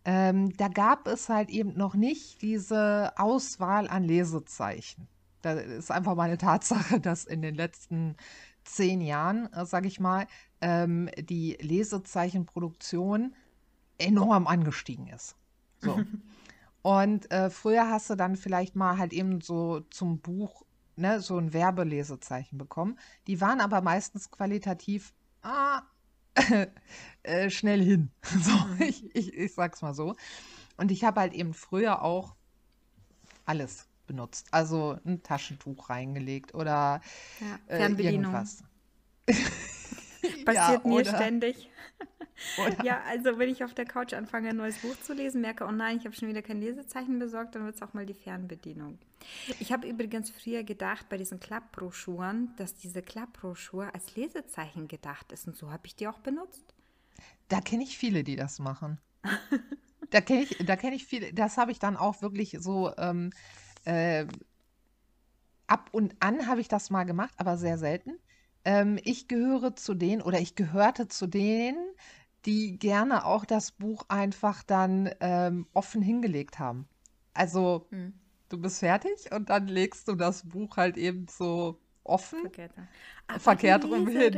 ähm, da gab es halt eben noch nicht diese Auswahl an Lesezeichen. Da ist einfach mal eine Tatsache, dass in den letzten zehn Jahren, äh, sage ich mal, ähm, die Lesezeichenproduktion enorm angestiegen ist. So. Und äh, früher hast du dann vielleicht mal halt eben so zum Buch, ne, so ein Werbelesezeichen bekommen. Die waren aber meistens qualitativ ah, äh, schnell hin. So, ich, ich, ich sag's mal so. Und ich habe halt eben früher auch alles benutzt. Also ein Taschentuch reingelegt oder Ja, äh, irgendwas. Passiert mir oder, ständig. oder Ja, also wenn ich auf der Couch anfange, ein neues Buch zu lesen, merke, oh nein, ich habe schon wieder kein Lesezeichen besorgt, dann wird es auch mal die Fernbedienung. Ich habe übrigens früher gedacht, bei diesen Klappbroschüren, dass diese Klappbroschur als Lesezeichen gedacht ist. Und so habe ich die auch benutzt. Da kenne ich viele, die das machen. Da kenne ich, da kenne ich viele. Das habe ich dann auch wirklich so ähm, äh, ab und an habe ich das mal gemacht, aber sehr selten. Ähm, ich gehöre zu denen oder ich gehörte zu denen, die gerne auch das Buch einfach dann ähm, offen hingelegt haben. Also Hm. du bist fertig und dann legst du das Buch halt eben so offen. Verkehrt, verkehrt rum hin.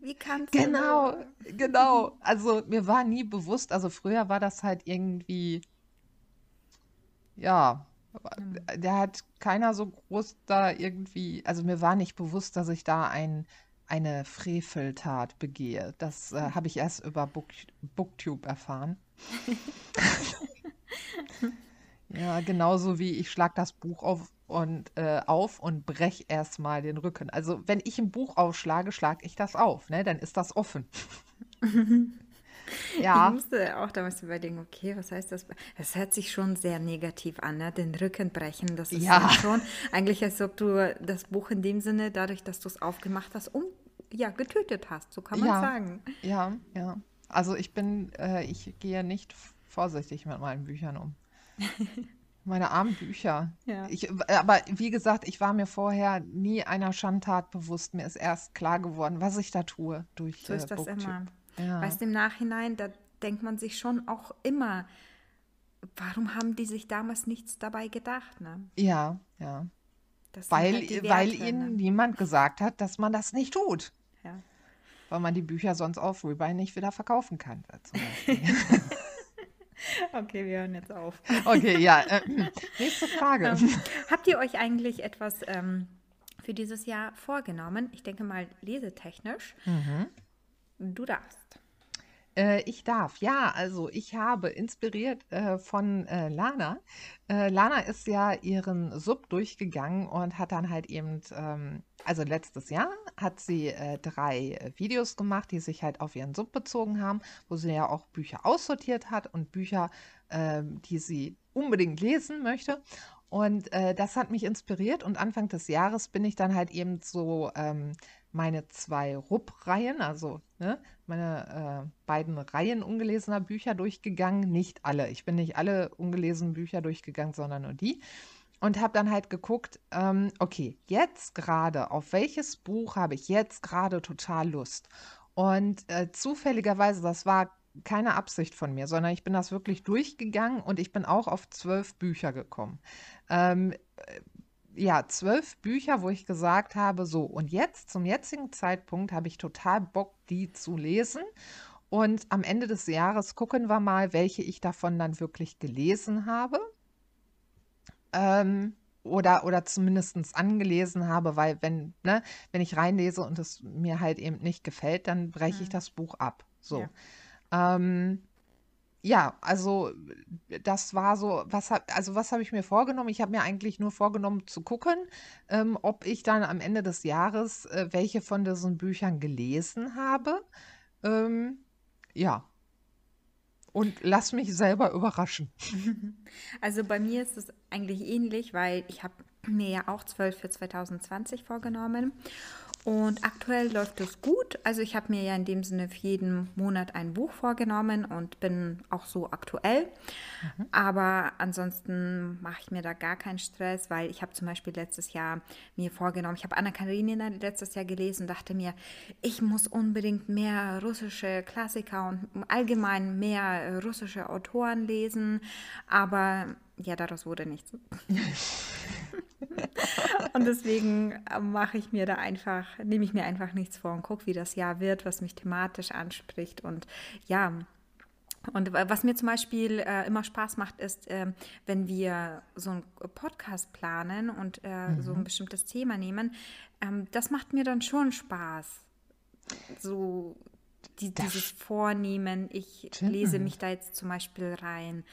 Wie kannst Genau, du? genau. Also mir war nie bewusst, also früher war das halt irgendwie, ja, da hat keiner so groß da irgendwie, also mir war nicht bewusst, dass ich da ein, eine Freveltat begehe. Das äh, habe ich erst über Book, Booktube erfahren. Ja, genauso wie ich schlag das Buch auf und äh, auf und brech erstmal den Rücken. Also wenn ich ein Buch aufschlage, schlage ich das auf, ne? Dann ist das offen. Ich Ja, musste auch damals überlegen, okay, was heißt das? Es hört sich schon sehr negativ an, ne? Den Rücken brechen. Das ist ja ja, schon eigentlich, als ob du das Buch in dem Sinne, dadurch, dass du es aufgemacht hast, um, ja, getötet hast. So kann man ja, sagen. ja, ja. Also ich bin, äh, ich gehe nicht vorsichtig mit meinen Büchern um. Meine armen Bücher. Ja. Ich, aber wie gesagt, ich war mir vorher nie einer Schandtat bewusst. Mir ist erst klar geworden, was ich da tue durch So äh, ist das Booktube. immer. Ja, Weißt du, im Nachhinein, da denkt man sich schon auch immer, warum haben die sich damals nichts dabei gedacht, ne? ja, ja. Das Weil, halt weil Werte, ihnen ne? niemand gesagt hat, dass man das nicht tut. Ja. Weil man die Bücher sonst auf Rebuy nicht wieder verkaufen kann, äh. Okay, wir hören jetzt auf. Okay, ja. Äh, nächste Frage. Ähm, habt ihr euch eigentlich etwas ähm, für dieses Jahr vorgenommen? Ich denke mal lesetechnisch. Du darfst. Äh, ich darf, ja, also ich habe inspiriert äh, von äh, Lana. Äh, Lana ist ja ihren Sub durchgegangen und hat dann halt eben, ähm, also letztes Jahr hat sie äh, drei Videos gemacht, die sich halt auf ihren Sub bezogen haben, wo sie ja auch Bücher aussortiert hat und Bücher, ähm, die sie unbedingt lesen möchte. Und äh, das hat mich inspiriert und Anfang des Jahres bin ich dann halt eben so ähm, meine zwei Rupp-Reihen, also ne, meine äh, beiden Reihen ungelesener Bücher durchgegangen. Nicht alle. Ich bin nicht alle ungelesenen Bücher durchgegangen, sondern nur die. Und habe dann halt geguckt, ähm, okay, jetzt gerade, auf welches Buch habe ich jetzt gerade total Lust? Und äh, zufälligerweise, das war keine Absicht von mir, sondern ich bin das wirklich durchgegangen und ich bin auch auf zwölf Bücher gekommen. Ähm, ja, zwölf Bücher, wo ich gesagt habe, so, und jetzt, zum jetzigen Zeitpunkt, habe ich total Bock, die zu lesen. Und am Ende des Jahres gucken wir mal, welche ich davon dann wirklich gelesen habe. Ähm, oder, oder zumindest angelesen habe, weil wenn, ne, wenn ich reinlese und es mir halt eben nicht gefällt, dann breche ich Hm. das Buch ab. So. Ja. Ähm, ja, also das war so, was hab, also was habe ich mir vorgenommen? Ich habe mir eigentlich nur vorgenommen zu gucken, ähm, ob ich dann am Ende des Jahres äh, welche von diesen Büchern gelesen habe. Ähm, ja, und lass mich selber überraschen. Also bei mir ist es eigentlich ähnlich, weil ich habe mir ja auch 12 für 2020 vorgenommen. Und aktuell läuft es gut. Also ich habe mir ja in dem Sinne für jeden Monat ein Buch vorgenommen und bin auch so aktuell. Aber ansonsten mache ich mir da gar keinen Stress, weil ich habe zum Beispiel letztes Jahr mir vorgenommen, ich habe Anna Karenina letztes Jahr gelesen und dachte mir, ich muss unbedingt mehr russische Klassiker und allgemein mehr russische Autoren lesen. Aber ja, daraus wurde nichts. Und deswegen äh, mache ich mir da einfach, nehme ich mir einfach nichts vor und gucke, wie das Jahr wird, was mich thematisch anspricht. Und ja, und wa- was mir zum Beispiel äh, immer Spaß macht, ist, ähm, wenn wir so einen Podcast planen und äh, so ein bestimmtes Thema nehmen, ähm, das macht mir dann schon Spaß. So die, dieses Vornehmen, ich lese stimmt. mich da jetzt zum Beispiel rein,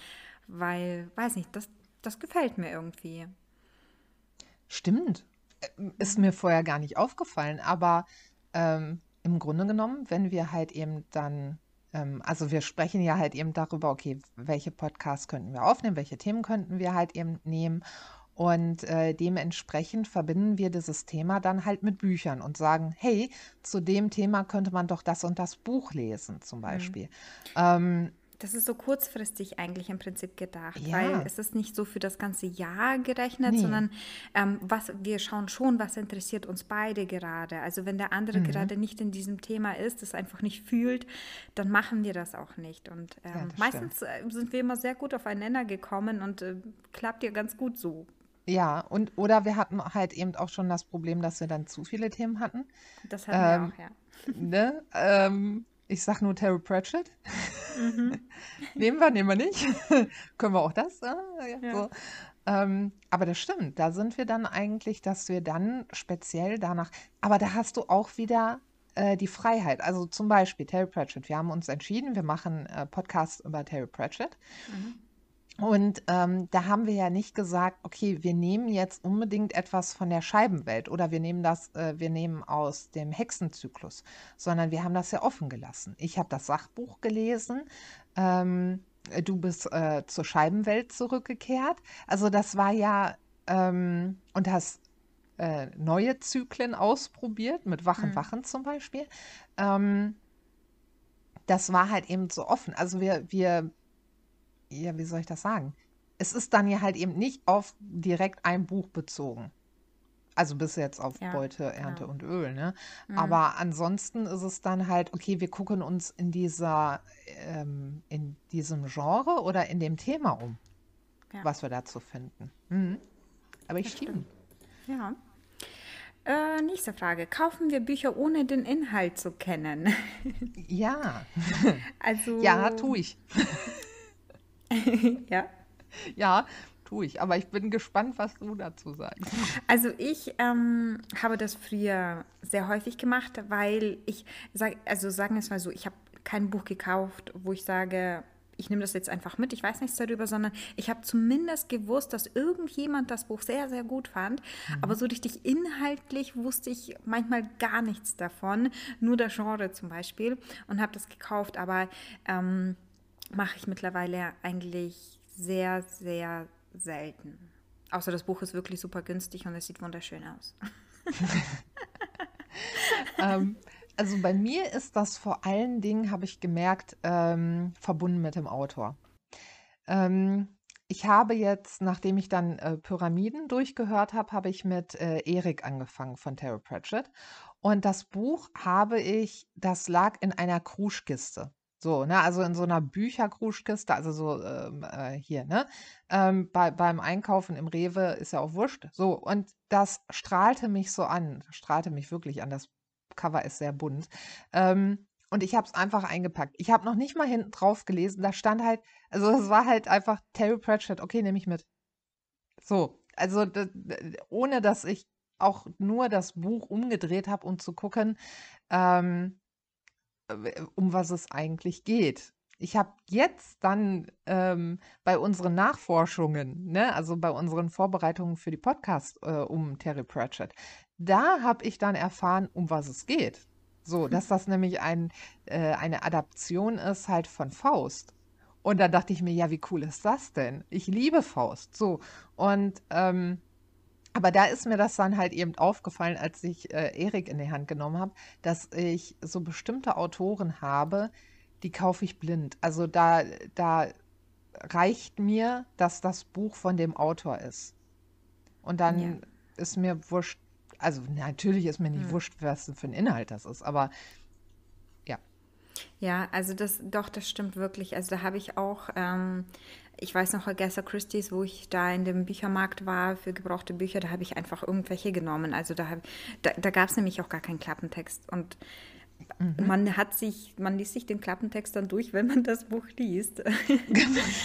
weil, weiß nicht, das, das gefällt mir irgendwie. Stimmt. Ähm, Ist mir vorher gar nicht aufgefallen, aber ähm, im Grunde genommen, wenn wir halt eben dann, ähm, also wir sprechen ja halt eben darüber, okay, welche Podcasts könnten wir aufnehmen, welche Themen könnten wir halt eben nehmen. Und äh, dementsprechend verbinden wir dieses Thema dann halt mit Büchern und sagen, hey, zu dem Thema könnte man doch das und das Buch lesen, zum Beispiel. Ähm, Das ist so kurzfristig eigentlich im Prinzip gedacht, ja, weil es ist nicht so für das ganze Jahr gerechnet, nee. sondern ähm, was, wir schauen schon, was interessiert uns beide gerade. Also wenn der andere Mhm. gerade nicht in diesem Thema ist, es einfach nicht fühlt, dann machen wir das auch nicht. Und Ja, ähm, stimmt. meistens äh, sind wir immer sehr gut aufeinander gekommen und äh, klappt ja ganz gut so. Ja, und oder wir hatten halt eben auch schon das Problem, dass wir dann zu viele Themen hatten. Das hatten wir Ähm, auch, ja. ne? ähm, ich sag nur Terry Pratchett. Mhm. Nehmen wir, nehmen wir nicht. Können wir auch das? Ah, ja, Ja. so. Ähm, aber das stimmt, da sind wir dann eigentlich, dass wir dann speziell danach, aber da hast du auch wieder äh, die Freiheit. Also zum Beispiel Terry Pratchett. Wir haben uns entschieden, wir machen äh, Podcast über Terry Pratchett. Mhm. Und ähm, da haben wir ja nicht gesagt, okay, wir nehmen jetzt unbedingt etwas von der Scheibenwelt oder wir nehmen das, äh, wir nehmen aus dem Hexenzyklus, sondern wir haben das ja offen gelassen. Ich habe das Sachbuch gelesen, ähm, du bist äh, zur Scheibenwelt zurückgekehrt. Also das war ja, ähm, und hast äh, neue Zyklen ausprobiert, mit Wachen, Mhm. Wachen zum Beispiel. Ähm, das war halt eben so offen. Also wir, wir ja, wie soll ich das sagen? Es ist dann ja halt eben nicht auf direkt ein Buch bezogen. Also bis jetzt auf Ja, Beute, Ernte genau. und Öl, ne? Mhm. Aber ansonsten ist es dann halt, okay, wir gucken uns in dieser, ähm, in diesem Genre oder in dem Thema um, Ja, was wir dazu finden. Mhm. Aber ich stimme. Ja. Äh, nächste Frage. Kaufen wir Bücher ohne den Inhalt zu kennen? Ja, Also, ja, tue ich. ja. Ja, tue ich. Aber ich bin gespannt, was du dazu sagst. Also ich ähm, habe das früher sehr häufig gemacht, weil ich sag, also sagen wir es mal so, ich habe kein Buch gekauft, wo ich sage, ich nehme das jetzt einfach mit, ich weiß nichts darüber, sondern ich habe zumindest gewusst, dass irgendjemand das Buch sehr, sehr gut fand. Aber so richtig inhaltlich wusste ich manchmal gar nichts davon, nur das Genre zum Beispiel und habe das gekauft. Aber ähm, mache ich mittlerweile eigentlich sehr, sehr selten. Außer das Buch ist wirklich super günstig und es sieht wunderschön aus. Ähm, also bei mir ist das vor allen Dingen, habe ich gemerkt, ähm, verbunden mit dem Autor. Ähm, ich habe jetzt, nachdem ich dann äh, Pyramiden durchgehört habe, habe ich mit äh, Erik angefangen von Terry Pratchett. Und das Buch habe ich, das lag in einer Kruschkiste. So, ne, also in so einer Bücherkruschkiste, also so ähm, äh, hier, ne? Ähm, bei, beim Einkaufen im Rewe ist ja auch wurscht. So, und das strahlte mich so an, strahlte mich wirklich an. Das Cover ist sehr bunt. Ähm, und ich habe es einfach eingepackt. Ich habe noch nicht mal hinten drauf gelesen. Da stand halt, also es war halt einfach Terry Pratchett. Okay, nehme ich mit. So, also ohne dass ich auch nur das Buch umgedreht habe, um zu gucken, ähm, um was es eigentlich geht. Ich habe jetzt dann ähm, bei unseren Nachforschungen, ne, also bei unseren Vorbereitungen für die Podcast äh, um Terry Pratchett, da habe ich dann erfahren, um was es geht. So, dass das nämlich ein, äh, eine Adaption ist halt von Faust. Und dann dachte ich mir, ja, wie cool ist das denn? Ich liebe Faust. So, und ähm, aber da ist mir das dann halt eben aufgefallen, als ich äh, Erik in die Hand genommen habe, dass ich so bestimmte Autoren habe, die kaufe ich blind. Also da, da reicht mir, dass das Buch von dem Autor ist. Und Ja. dann ist mir wurscht, also natürlich ist mir nicht Hm. wurscht, was für ein Inhalt das ist, aber ja. Ja, also das, doch, das stimmt wirklich. Also da habe ich auch, ähm, ich weiß noch, Agatha Christie's, wo ich da in dem Büchermarkt war für gebrauchte Bücher, da habe ich einfach irgendwelche genommen. Also da, da, da gab es nämlich auch gar keinen Klappentext. Und Mhm. man hat sich, man liest sich den Klappentext dann durch, wenn man das Buch liest.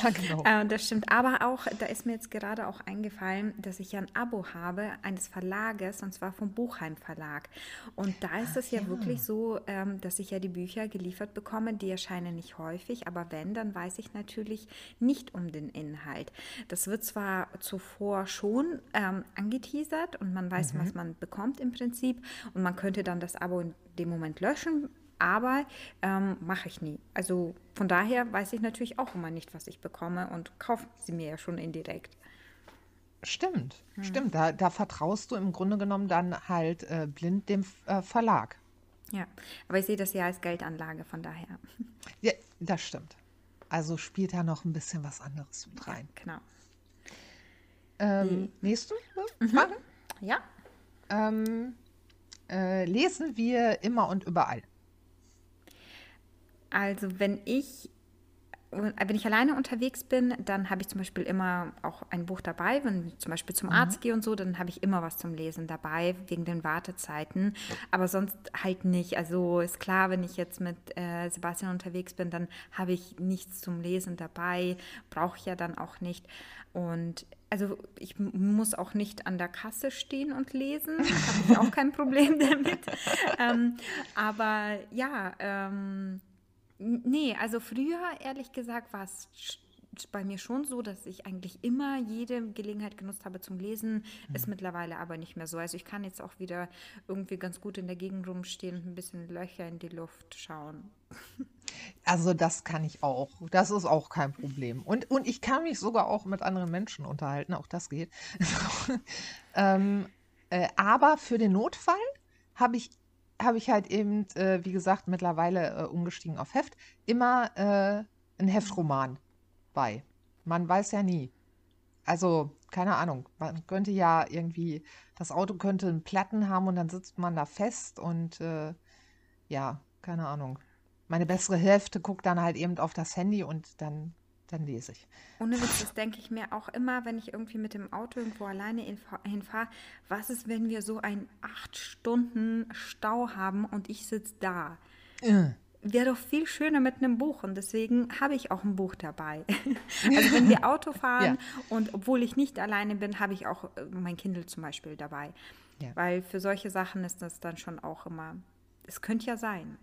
Ja, genau. Äh, das stimmt. Aber auch, da ist mir jetzt gerade auch eingefallen, dass ich ja ein Abo habe eines Verlages, und zwar vom Buchheim Verlag. Und da ist es ja Ja. wirklich so, ähm, dass ich ja die Bücher geliefert bekomme. Die erscheinen nicht häufig, aber wenn, dann weiß ich natürlich nicht um den Inhalt. Das wird zwar zuvor schon ähm, angeteasert und man weiß, was man bekommt im Prinzip. Und man könnte dann das Abo in dem Moment löschen, aber ähm, mache ich nie. Also von daher weiß ich natürlich auch immer nicht, was ich bekomme und kaufe sie mir ja schon indirekt. Stimmt, Hm. stimmt. Da, da vertraust du im Grunde genommen dann halt äh, blind dem äh, Verlag. Ja, aber ich sehe das ja als Geldanlage, von daher. Ja, das stimmt. Also spielt da noch ein bisschen was anderes mit rein. Genau. Ähm, nächste Frage. Ja, Ähm, äh, lesen wir immer und überall. also wenn ich wenn ich alleine unterwegs bin, dann habe ich zum Beispiel immer auch ein Buch dabei. Wenn ich zum Beispiel zum mhm. Arzt gehe und so, dann habe ich immer was zum Lesen dabei, wegen den Wartezeiten. Aber sonst halt nicht. Also ist klar, wenn ich jetzt mit äh, Sebastian unterwegs bin, dann habe ich nichts zum Lesen dabei, brauche ich ja dann auch nicht. Und also ich muss auch nicht an der Kasse stehen und lesen, habe ich auch kein Problem damit. ähm, aber ja, ähm, Nee, also früher, ehrlich gesagt, war es bei mir schon so, dass ich eigentlich immer jede Gelegenheit genutzt habe zum Lesen, mhm. ist mittlerweile aber nicht mehr so. Also ich kann jetzt auch wieder irgendwie ganz gut in der Gegend rumstehen und ein bisschen Löcher in die Luft schauen. Also das kann ich auch. Das ist auch kein Problem. Und, und ich kann mich sogar auch mit anderen Menschen unterhalten, auch das geht. ähm, äh, aber für den Notfall habe ich habe ich halt eben, äh, wie gesagt, mittlerweile äh, umgestiegen auf Heft, immer äh, ein Heftroman bei. Man weiß ja nie. Also, keine Ahnung, man könnte ja irgendwie, das Auto könnte einen Platten haben und dann sitzt man da fest und äh, ja, keine Ahnung. Meine bessere Hälfte guckt dann halt eben auf das Handy und dann dann lese ich. Ohne Witz, das denke ich mir auch immer, wenn ich irgendwie mit dem Auto irgendwo alleine hinfahre. Was ist, wenn wir so einen acht Stunden Stau haben und ich sitze da? Ja. Wäre doch viel schöner mit einem Buch und deswegen habe ich auch ein Buch dabei. also wenn wir Auto fahren ja. und obwohl ich nicht alleine bin, habe ich auch äh, mein Kindle zum Beispiel dabei. Ja. Weil für solche Sachen ist das dann schon auch immer, es könnte ja sein.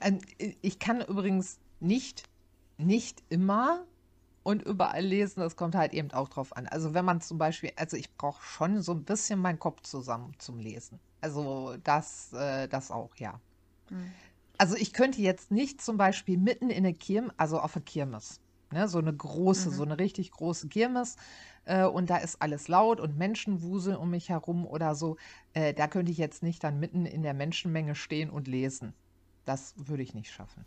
Ähm, ich kann übrigens nicht nicht immer und überall lesen, das kommt halt eben auch drauf an. Also wenn man zum Beispiel, also ich brauche schon so ein bisschen meinen Kopf zusammen zum Lesen. Also das, äh, das auch, ja. Mhm. Also ich könnte jetzt nicht zum Beispiel mitten in der Kirmes, also auf der Kirmes, ne, so eine große, mhm. so eine richtig große Kirmes äh, und da ist alles laut und Menschen wuseln um mich herum oder so, äh, da könnte ich jetzt nicht dann mitten in der Menschenmenge stehen und lesen. Das würde ich nicht schaffen.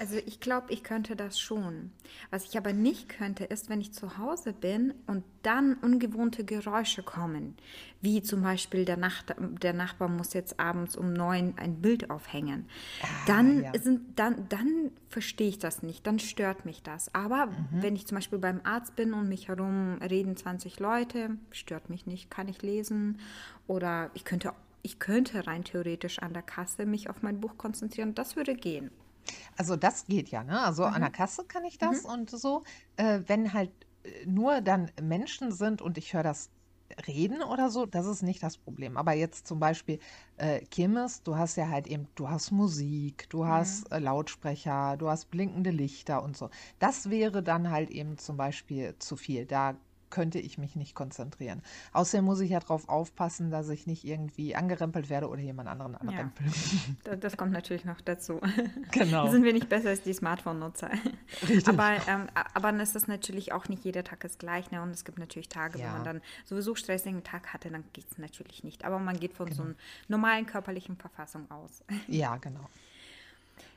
Also ich glaube, ich könnte das schon. Was ich aber nicht könnte, ist, wenn ich zu Hause bin und dann ungewohnte Geräusche kommen, wie zum Beispiel der, Nacht, der Nachbar muss jetzt abends um neun ein Bild aufhängen. Ah, dann, ja. sind, dann, dann verstehe ich das nicht, dann stört mich das. Aber mhm. wenn ich zum Beispiel beim Arzt bin und mich herum reden 20 Leute, stört mich nicht, kann ich lesen. Oder ich könnte, ich könnte rein theoretisch an der Kasse mich auf mein Buch konzentrieren, das würde gehen. Also das geht ja, ne? Also an der mhm. Kasse kann ich das Mhm. und so. Äh, wenn halt äh, nur dann Menschen sind und ich höre das reden oder so, das ist nicht das Problem. Aber jetzt zum Beispiel äh, Kirmes, du hast ja halt eben, du hast Musik, du hast Mhm. äh, Lautsprecher, du hast blinkende Lichter und so. Das wäre dann halt eben zum Beispiel zu viel. Da könnte ich mich nicht konzentrieren. Außerdem muss ich ja darauf aufpassen, dass ich nicht irgendwie angerempelt werde oder jemand anderen anrempel. Ja, das kommt natürlich noch dazu. Genau. Da sind wir nicht besser als die Smartphone-Nutzer. Richtig. Aber, ähm, aber dann ist das natürlich auch nicht jeder Tag ist gleich. Ne? Und es gibt natürlich Tage, ja. wo man dann sowieso stressigen Tag hatte, dann geht es natürlich nicht. Aber man geht von genau. so einer normalen körperlichen Verfassung aus. Ja, genau.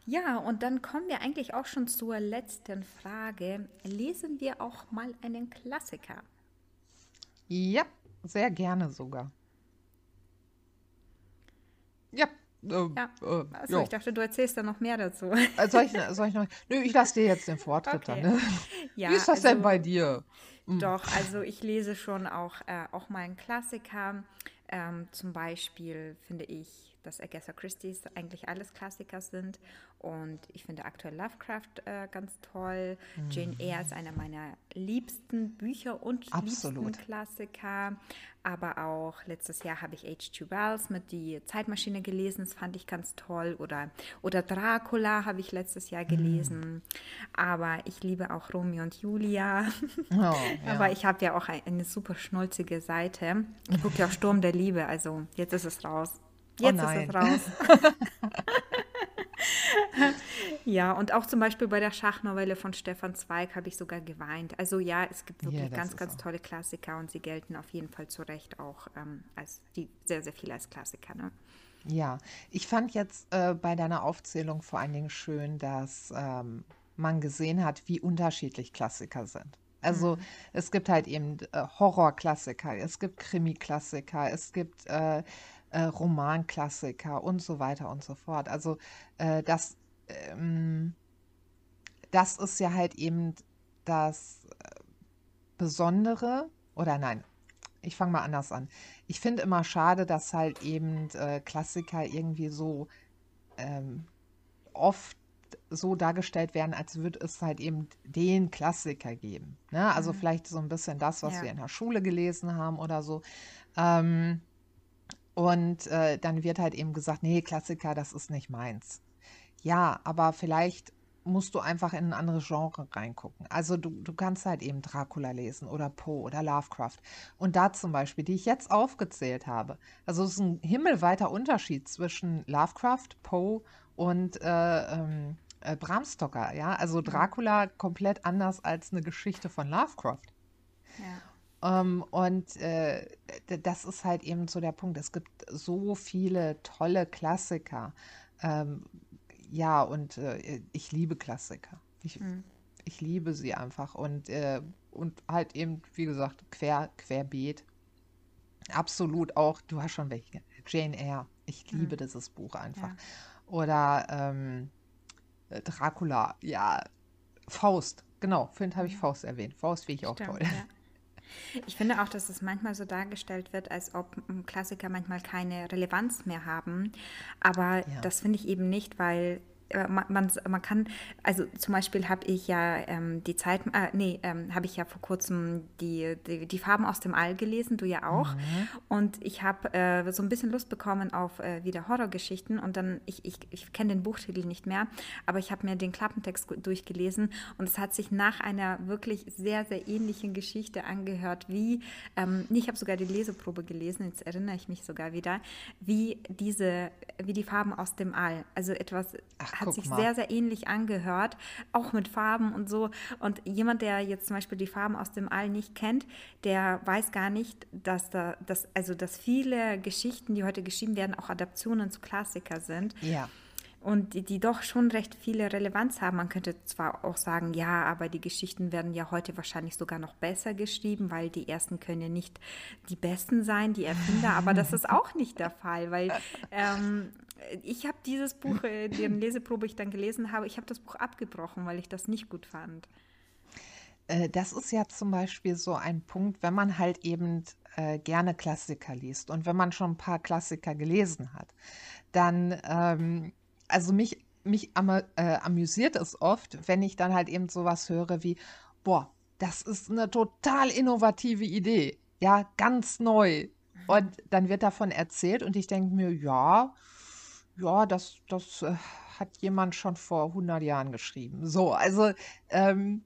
Ja, und dann kommen wir eigentlich auch schon zur letzten Frage. Lesen wir auch mal einen Klassiker? Ja, sehr gerne sogar. Ja. Äh, ja. Äh, Achso, ich dachte, du erzählst da noch mehr dazu. Äh, soll, ich, soll ich noch? Nö, ich lasse dir jetzt den Vortritt okay. dann. Ne? Ja, Wie ist das also, denn bei dir? Hm. Doch, also ich lese schon auch, äh, auch mal einen Klassiker. Ähm, zum Beispiel finde ich dass Agatha Christie's eigentlich alles Klassiker sind. Und ich finde aktuell Lovecraft äh, ganz toll. Mhm. Jane Eyre ist einer meiner liebsten Bücher und Absolut. liebsten Klassiker. Aber auch letztes Jahr habe ich H.G. Wells mit Die Zeitmaschine gelesen. Das fand ich ganz toll. Oder, oder Dracula habe ich letztes Jahr gelesen. Mhm. Aber ich liebe auch Romeo und Julia. Oh, ja. Aber ich habe ja auch eine, eine super schnulzige Seite. Ich gucke ja auch Sturm der Liebe. Also jetzt ist es raus. Oh Jetzt oh ist es raus. ja, und auch zum Beispiel bei der Schachnovelle von Stefan Zweig habe ich sogar geweint. Also ja, es gibt wirklich ja, ganz, ganz tolle Klassiker und sie gelten auf jeden Fall zu Recht auch ähm, als die sehr, sehr viel als Klassiker. Ne? Ja, ich fand jetzt äh, bei deiner Aufzählung vor allen Dingen schön, dass ähm, man gesehen hat, wie unterschiedlich Klassiker sind. Also mhm. es gibt halt eben äh, Horrorklassiker, es gibt Krimi-Klassiker, es gibt äh, äh, Romanklassiker und so weiter und so fort. Also äh, das, ähm, das ist ja halt eben das äh, Besondere, oder nein, ich fange mal anders an. Ich finde immer schade, dass halt eben äh, Klassiker irgendwie so ähm, oft so dargestellt werden, als würde es halt eben den Klassiker geben. Ne? Also mhm. vielleicht so ein bisschen das, was ja. wir in der Schule gelesen haben oder so. Ähm, und äh, dann wird halt eben gesagt, nee, Klassiker, das ist nicht meins. Ja, aber vielleicht musst du einfach in ein anderes Genre reingucken. Also du, du kannst halt eben Dracula lesen oder Poe oder Lovecraft. Und da zum Beispiel, die ich jetzt aufgezählt habe. Also es ist ein himmelweiter Unterschied zwischen Lovecraft, Poe und äh, ähm, äh, Bram Stoker. Ja, also mhm. Dracula komplett anders als eine Geschichte von Lovecraft. Ja. Ähm, und äh, das ist halt eben so der Punkt. Es gibt so viele tolle Klassiker. Ähm, ja, und äh, ich liebe Klassiker. Ich, mhm. ich liebe sie einfach. Und, äh, und halt eben, wie gesagt, quer, querbeet. Absolut auch, du hast schon welche. Jane Eyre. Ich liebe mhm. dieses Buch einfach. Ja. Oder ähm, Dracula, ja. Faust, genau. Vorhin habe ich mhm. Faust erwähnt. Faust finde ich auch Stimmt, toll. Ja. Ich finde auch, dass es manchmal so dargestellt wird, als ob Klassiker manchmal keine Relevanz mehr haben. Aber ja. das finde ich eben nicht, weil man, man, man, kann, also zum Beispiel habe ich ja ähm, die Zeit, äh, nee, ähm, habe ich ja vor kurzem die, die, die, Farben aus dem All gelesen, du ja auch. Mhm. Und ich habe äh, so ein bisschen Lust bekommen auf äh, wieder Horrorgeschichten und dann, ich, ich, ich kenne den Buchtitel nicht mehr, aber ich habe mir den Klappentext durchgelesen und es hat sich nach einer wirklich sehr, sehr ähnlichen Geschichte angehört, wie, ähm, ich habe sogar die Leseprobe gelesen, jetzt erinnere ich mich sogar wieder, wie diese, wie die Farben aus dem All. Also etwas Ach, hat sich mal. sehr, sehr ähnlich angehört, auch mit Farben und so. Und jemand, der jetzt zum Beispiel die Farben aus dem All nicht kennt, der weiß gar nicht, dass da, dass, also dass viele Geschichten, die heute geschrieben werden, auch Adaptionen zu Klassiker sind. Ja und die, die, doch schon recht viele Relevanz haben. Man könnte zwar auch sagen, ja, aber die Geschichten werden ja heute wahrscheinlich sogar noch besser geschrieben, weil die ersten können ja nicht die besten sein, die Erfinder, aber das ist auch nicht der Fall, weil ähm, ich habe dieses Buch, äh, deren Leseprobe ich dann gelesen habe, ich habe das Buch abgebrochen, weil ich das nicht gut fand. Äh, das ist ja zum Beispiel so ein Punkt, wenn man halt eben äh, gerne Klassiker liest und wenn man schon ein paar Klassiker gelesen hat, dann, ähm, also mich, mich am, äh, amüsiert es oft, wenn ich dann halt eben sowas höre wie, boah, das ist eine total innovative Idee, ja, ganz neu. Und dann wird davon erzählt und ich denke mir, ja, ja, das, das äh, hat jemand schon vor 100 Jahren geschrieben. So, also, ähm,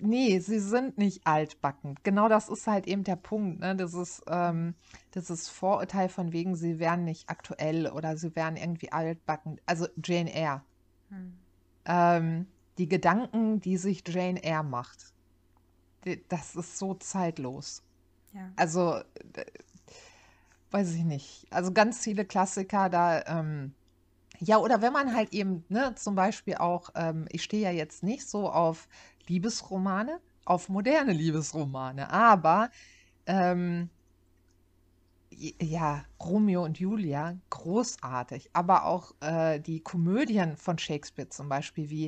nee, sie sind nicht altbacken. Genau das ist halt eben der Punkt. Ne? Das, ist, ähm, das ist Vorurteil von wegen, sie wären nicht aktuell oder sie wären irgendwie altbacken. Also Jane Eyre. Hm. Ähm, die Gedanken, die sich Jane Eyre macht, das ist so zeitlos. Ja. Also weiß ich nicht. Also ganz viele Klassiker da. Ähm, ja, oder wenn man halt eben, ne, zum Beispiel auch, ähm, ich stehe ja jetzt nicht so auf Liebesromane, auf moderne Liebesromane, aber ähm, ja, Romeo und Julia, großartig. Aber auch äh, die Komödien von Shakespeare zum Beispiel, wie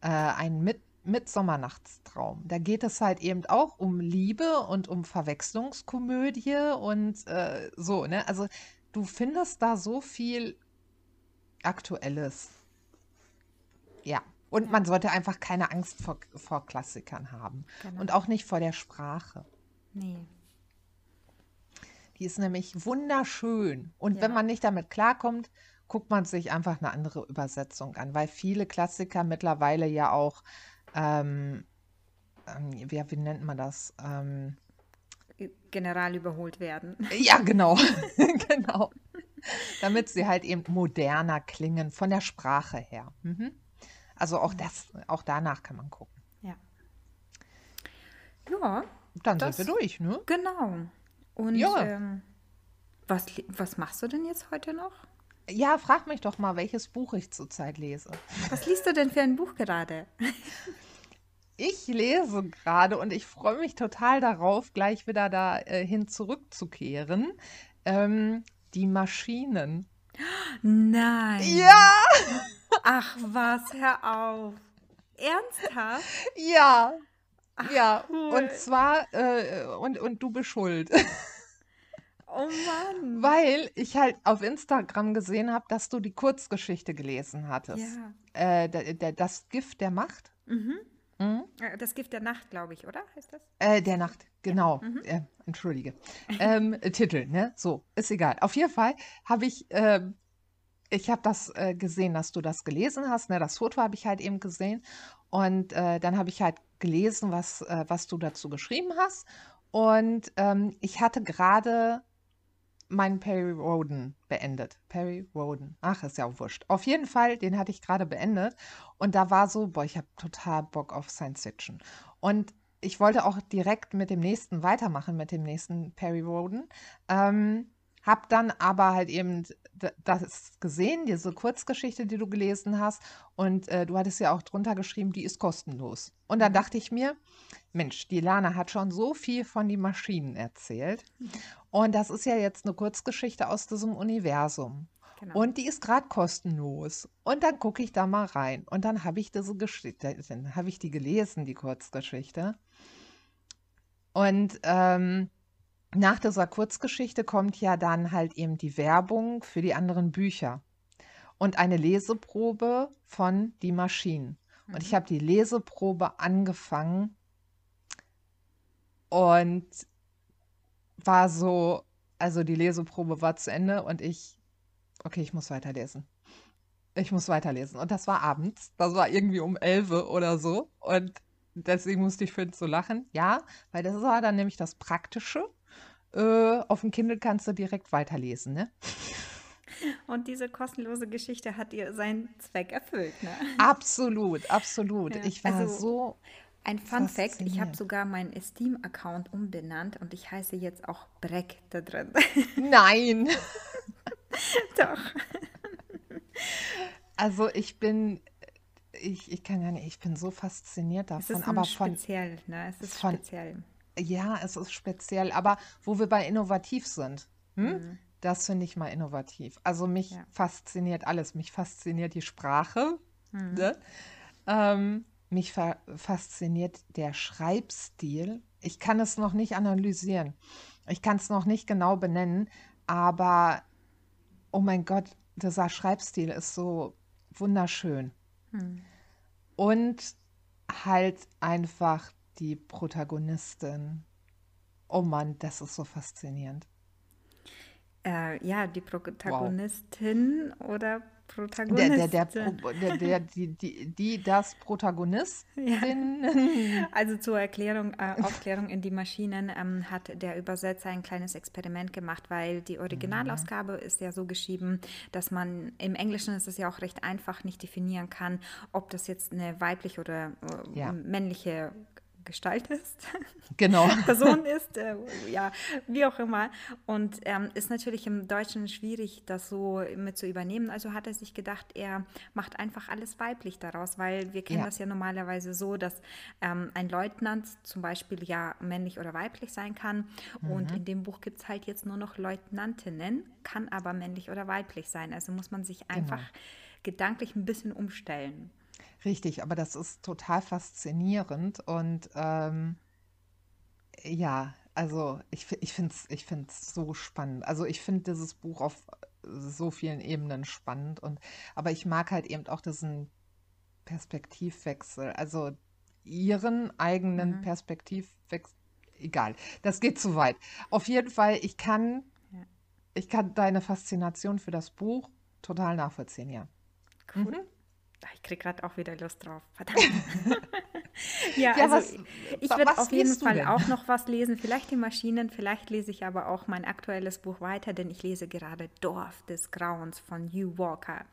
äh, ein Mit Mittsommernachtstraum. Da geht es halt eben auch um Liebe und um Verwechslungskomödie und äh, so, ne? Also du findest da so viel Aktuelles. Ja. Und man sollte einfach keine Angst vor, vor Klassikern haben. Genau. Und auch nicht vor der Sprache. Nee. Die ist nämlich wunderschön. Und ja. wenn man nicht damit klarkommt, guckt man sich einfach eine andere Übersetzung an, weil viele Klassiker mittlerweile ja auch ähm, ähm, wie, wie nennt man das? Ähm, General überholt werden. Ja, genau. genau. Damit sie halt eben moderner klingen, von der Sprache her. Mhm. Also auch das, auch danach kann man gucken. Ja. Ja. Dann das, sind wir durch, ne? Genau. Und ja. ähm, was, was machst du denn jetzt heute noch? Ja, frag mich doch mal, welches Buch ich zurzeit lese. Was liest du denn für ein Buch gerade? Ich lese gerade und ich freue mich total darauf, gleich wieder dahin äh, zurückzukehren. Ähm, die Maschinen. Nein. Ja! Ach was, hör auf. Ernsthaft? Ja, Ach, ja. cool. Und zwar, äh, und, und du bist schuld. Oh Mann. Weil ich halt auf Instagram gesehen habe, dass du die Kurzgeschichte gelesen hattest. Ja. Äh, das Gift der Macht. Mhm. Mhm. Äh, Das Gift der Nacht, glaube ich, oder? Heißt das? Äh, der Nacht, genau. Mhm. Äh, entschuldige. Ähm, äh, Titel, ne? So, ist egal. Auf jeden Fall habe ich, ähm, ich habe das äh, gesehen, dass du das gelesen hast. Ne? Das Foto habe ich halt eben gesehen. Und äh, dann habe ich halt gelesen, was, äh, was du dazu geschrieben hast. Und ähm, ich hatte gerade meinen Perry Roden beendet. Perry Roden. Ach, ist ja auch wurscht. Auf jeden Fall, den hatte ich gerade beendet. Und da war so, boah, ich habe total Bock auf Science Fiction. Und ich wollte auch direkt mit dem nächsten weitermachen, mit dem nächsten Perry Roden. Ähm, hab dann aber halt eben das gesehen, diese Kurzgeschichte, die du gelesen hast. Und äh, du hattest ja auch drunter geschrieben, die ist kostenlos. Und da Mhm. dachte ich mir, Mensch, die Lana hat schon so viel von den Maschinen erzählt. Und das ist ja jetzt eine Kurzgeschichte aus diesem Universum. Genau. Und die ist gerade kostenlos. Und dann gucke ich da mal rein. Und dann habe ich diese Geschichte, dann habe ich die gelesen, die Kurzgeschichte. Und ähm, nach dieser Kurzgeschichte kommt ja dann halt eben die Werbung für die anderen Bücher und eine Leseprobe von Die Maschinen. Und ich Mhm. habe die Leseprobe angefangen und war so, also die Leseprobe war zu Ende und ich, okay, ich muss weiterlesen. Ich muss weiterlesen. Und das war abends. Das war irgendwie um 11 oder so. Und deswegen musste ich für so lachen. Ja, weil das war dann nämlich das Praktische. Äh, auf dem Kindle kannst du direkt weiterlesen, ne? Und diese kostenlose Geschichte hat ihr seinen Zweck erfüllt, ne? Absolut, absolut. Ja, Ich war also so ein Fun Fact, ich habe sogar meinen Steam-Account umbenannt und ich heiße jetzt auch Breck da drin. Nein. Doch. Also ich bin, ich, ich kann gar nicht, ich bin so fasziniert Es davon, ist ein aber von, speziell, ne? Es ist von, speziell. Ja, es ist speziell, aber wo wir bei innovativ sind, hm? Mhm. Das finde ich mal innovativ. Also mich Ja. fasziniert alles. Mich fasziniert die Sprache, Mhm. ne? Ähm, mich fa fasziniert der Schreibstil. Ich kann es noch nicht analysieren. Ich kann es noch nicht genau benennen, aber oh mein Gott, dieser Schreibstil ist so wunderschön. Hm. Und halt einfach die Protagonistin. Oh Mann, das ist so faszinierend. Äh, ja, die Wow. Protagonistin oder Der, der, der, der, der, die, die, die, das Ja. Protagonistin. Also zur Erklärung, äh, Aufklärung in die Maschinen ähm, hat der Übersetzer ein kleines Experiment gemacht, weil die Mhm. Originalausgabe ist ja so geschrieben, dass man im Englischen ist es ja auch recht einfach nicht definieren kann, ob das jetzt eine weibliche oder äh, Ja, männliche Gestalt ist, genau. Person ist, äh, ja, wie auch immer. Und ähm, ist natürlich im Deutschen schwierig, das so mit zu übernehmen. Also hat er sich gedacht, er macht einfach alles weiblich daraus, weil wir kennen Ja, das ja normalerweise so, dass ähm, ein Leutnant zum Beispiel ja männlich oder weiblich sein kann. Und mhm. in dem Buch gibt es halt jetzt nur noch Leutnantinnen, kann aber männlich oder weiblich sein. Also muss man sich einfach genau. gedanklich ein bisschen umstellen. Richtig, aber das ist total faszinierend und ähm, ja, also ich, ich finde es ich find's so spannend. Also ich finde dieses Buch auf so vielen Ebenen spannend und aber ich mag halt eben auch diesen Perspektivwechsel, also ihren eigenen Mhm. Perspektivwechsel. Egal, das geht zu weit. Auf jeden Fall, ich kann, Ja, ich kann deine Faszination für das Buch total nachvollziehen, ja. cool. Mhm. Ah, Ich kriege gerade auch wieder Lust drauf. Verdammt. Ja, Ja, also was, ich werde auf jeden Fall auch noch was lesen. Vielleicht die Maschinen, vielleicht lese ich aber auch mein aktuelles Buch weiter, denn ich lese gerade Dorf des Grauens von Hugh Walker.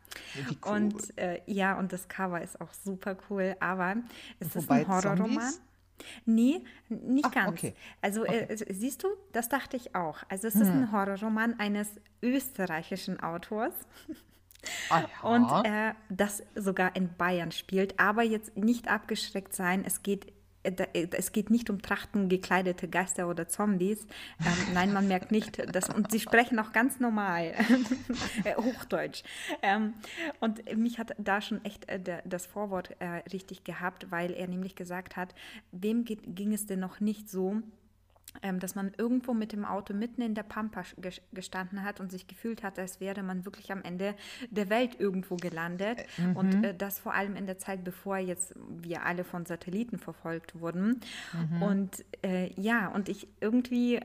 Cool. Und äh, ja, und das Cover ist auch super cool, aber es ist Wobei ein Horrorroman. Nee, nicht Ah, ganz. okay, Also äh, okay. es- siehst du, das dachte ich auch. Also es ist Hm. ein Horrorroman eines österreichischen Autors. Ah Und äh, das sogar in Bayern spielt, aber jetzt nicht abgeschreckt sein. Es geht äh, äh, es geht nicht um Trachten gekleidete Geister oder Zombies. Ähm, nein, man merkt nicht, dass, und sie sprechen auch ganz normal, äh, Hochdeutsch. Ähm, und mich hat da schon echt äh, das Vorwort äh, richtig gehabt, weil er nämlich gesagt hat, wem geht, ging es denn noch nicht so, ähm, dass man irgendwo mit dem Auto mitten in der Pampa gestanden hat und sich gefühlt hat, als wäre man wirklich am Ende der Welt irgendwo gelandet. Mhm. Und äh, das vor allem in der Zeit, bevor jetzt wir alle von Satelliten verfolgt wurden. Mhm. Und äh, ja, und ich irgendwie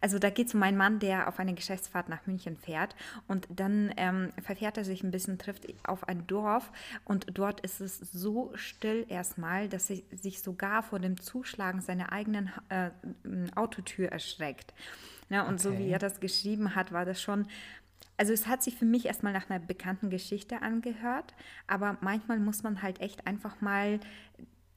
also da geht es um meinen Mann, der auf eine Geschäftsfahrt nach München fährt und dann ähm, verfährt er sich ein bisschen, trifft auf ein Dorf und dort ist es so still erstmal, dass er sich sogar vor dem Zuschlagen seiner eigenen äh, Autotür erschreckt. Ja, und okay. so wie er das geschrieben hat, war das schon also es hat sich für mich erstmal nach einer bekannten Geschichte angehört, aber manchmal muss man halt echt einfach mal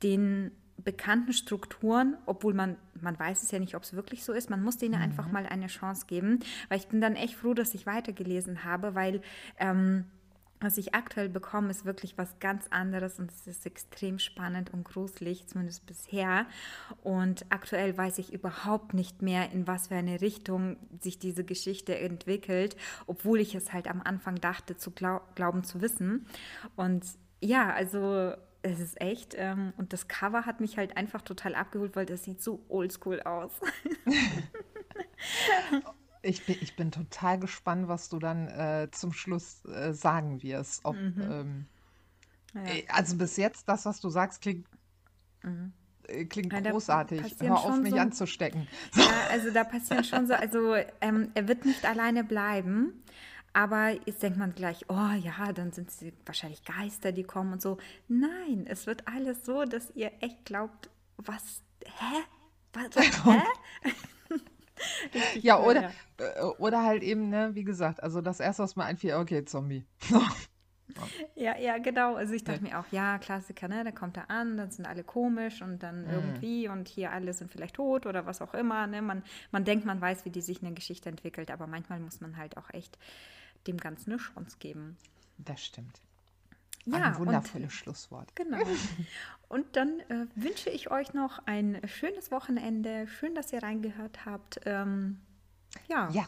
den bekannten Strukturen, obwohl man, man weiß es ja nicht, ob es wirklich so ist, man muss denen mhm. einfach mal eine Chance geben, weil ich bin dann echt froh, dass ich weitergelesen habe, weil ähm, was ich aktuell bekomme, ist wirklich was ganz anderes und es ist extrem spannend und gruselig, zumindest bisher. Und aktuell weiß ich überhaupt nicht mehr, in was für eine Richtung sich diese Geschichte entwickelt, obwohl ich es halt am Anfang dachte, zu glaub, glauben zu wissen. Und ja, also es ist echt. Ähm, und das Cover hat mich halt einfach total abgeholt, weil das sieht so oldschool aus. ich, bin, ich bin total gespannt, was du dann äh, zum Schluss äh, sagen wirst. Ob, mhm. ähm, ja. Äh, also bis jetzt, das, was du sagst, klingt. Mhm äh, klingt ja, großartig. Hör auf, mich so, anzustecken. Ja, also da passieren schon so, also ähm, er wird nicht alleine bleiben. Aber jetzt denkt man gleich, oh ja, dann sind es wahrscheinlich Geister, die kommen und so. Nein, es wird alles so, dass ihr echt glaubt, was, hä? Was, hä? ja, oder. Äh, oder halt eben, ne, wie gesagt, also das erste, was mir einfiel, okay, Zombie. ja, ja, genau. Also ich dachte ja. mir auch, ja, Klassiker, ne? Da kommt er an, dann sind alle komisch und dann mhm. irgendwie und hier alle sind vielleicht tot oder was auch immer. Ne? Man, man denkt, man weiß, wie die sich eine Geschichte entwickelt, aber manchmal muss man halt auch echt dem Ganzen eine Chance geben. Das stimmt. Ja, ein wundervolles und, Schlusswort. Genau. Und dann äh, wünsche ich euch noch ein schönes Wochenende. Schön, dass ihr reingehört habt. Ähm, ja. Ja.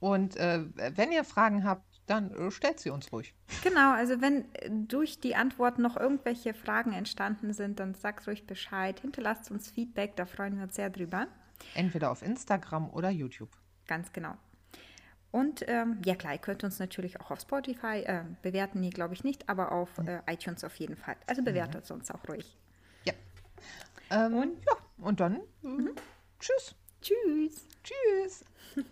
Und äh, wenn ihr Fragen habt, dann äh, stellt sie uns ruhig. Genau, also wenn durch die Antwort noch irgendwelche Fragen entstanden sind, dann sagt ruhig Bescheid. Hinterlasst uns Feedback, da freuen wir uns sehr drüber. Entweder auf Instagram oder YouTube. Ganz genau. Und ähm, ja klar, ihr könnt uns natürlich auch auf Spotify äh, bewerten, nee, glaube ich nicht, aber auf äh, iTunes auf jeden Fall. Also bewertet mhm. uns auch ruhig. Ja. Ähm, und, ja, und dann mhm. tschüss. Tschüss. Tschüss.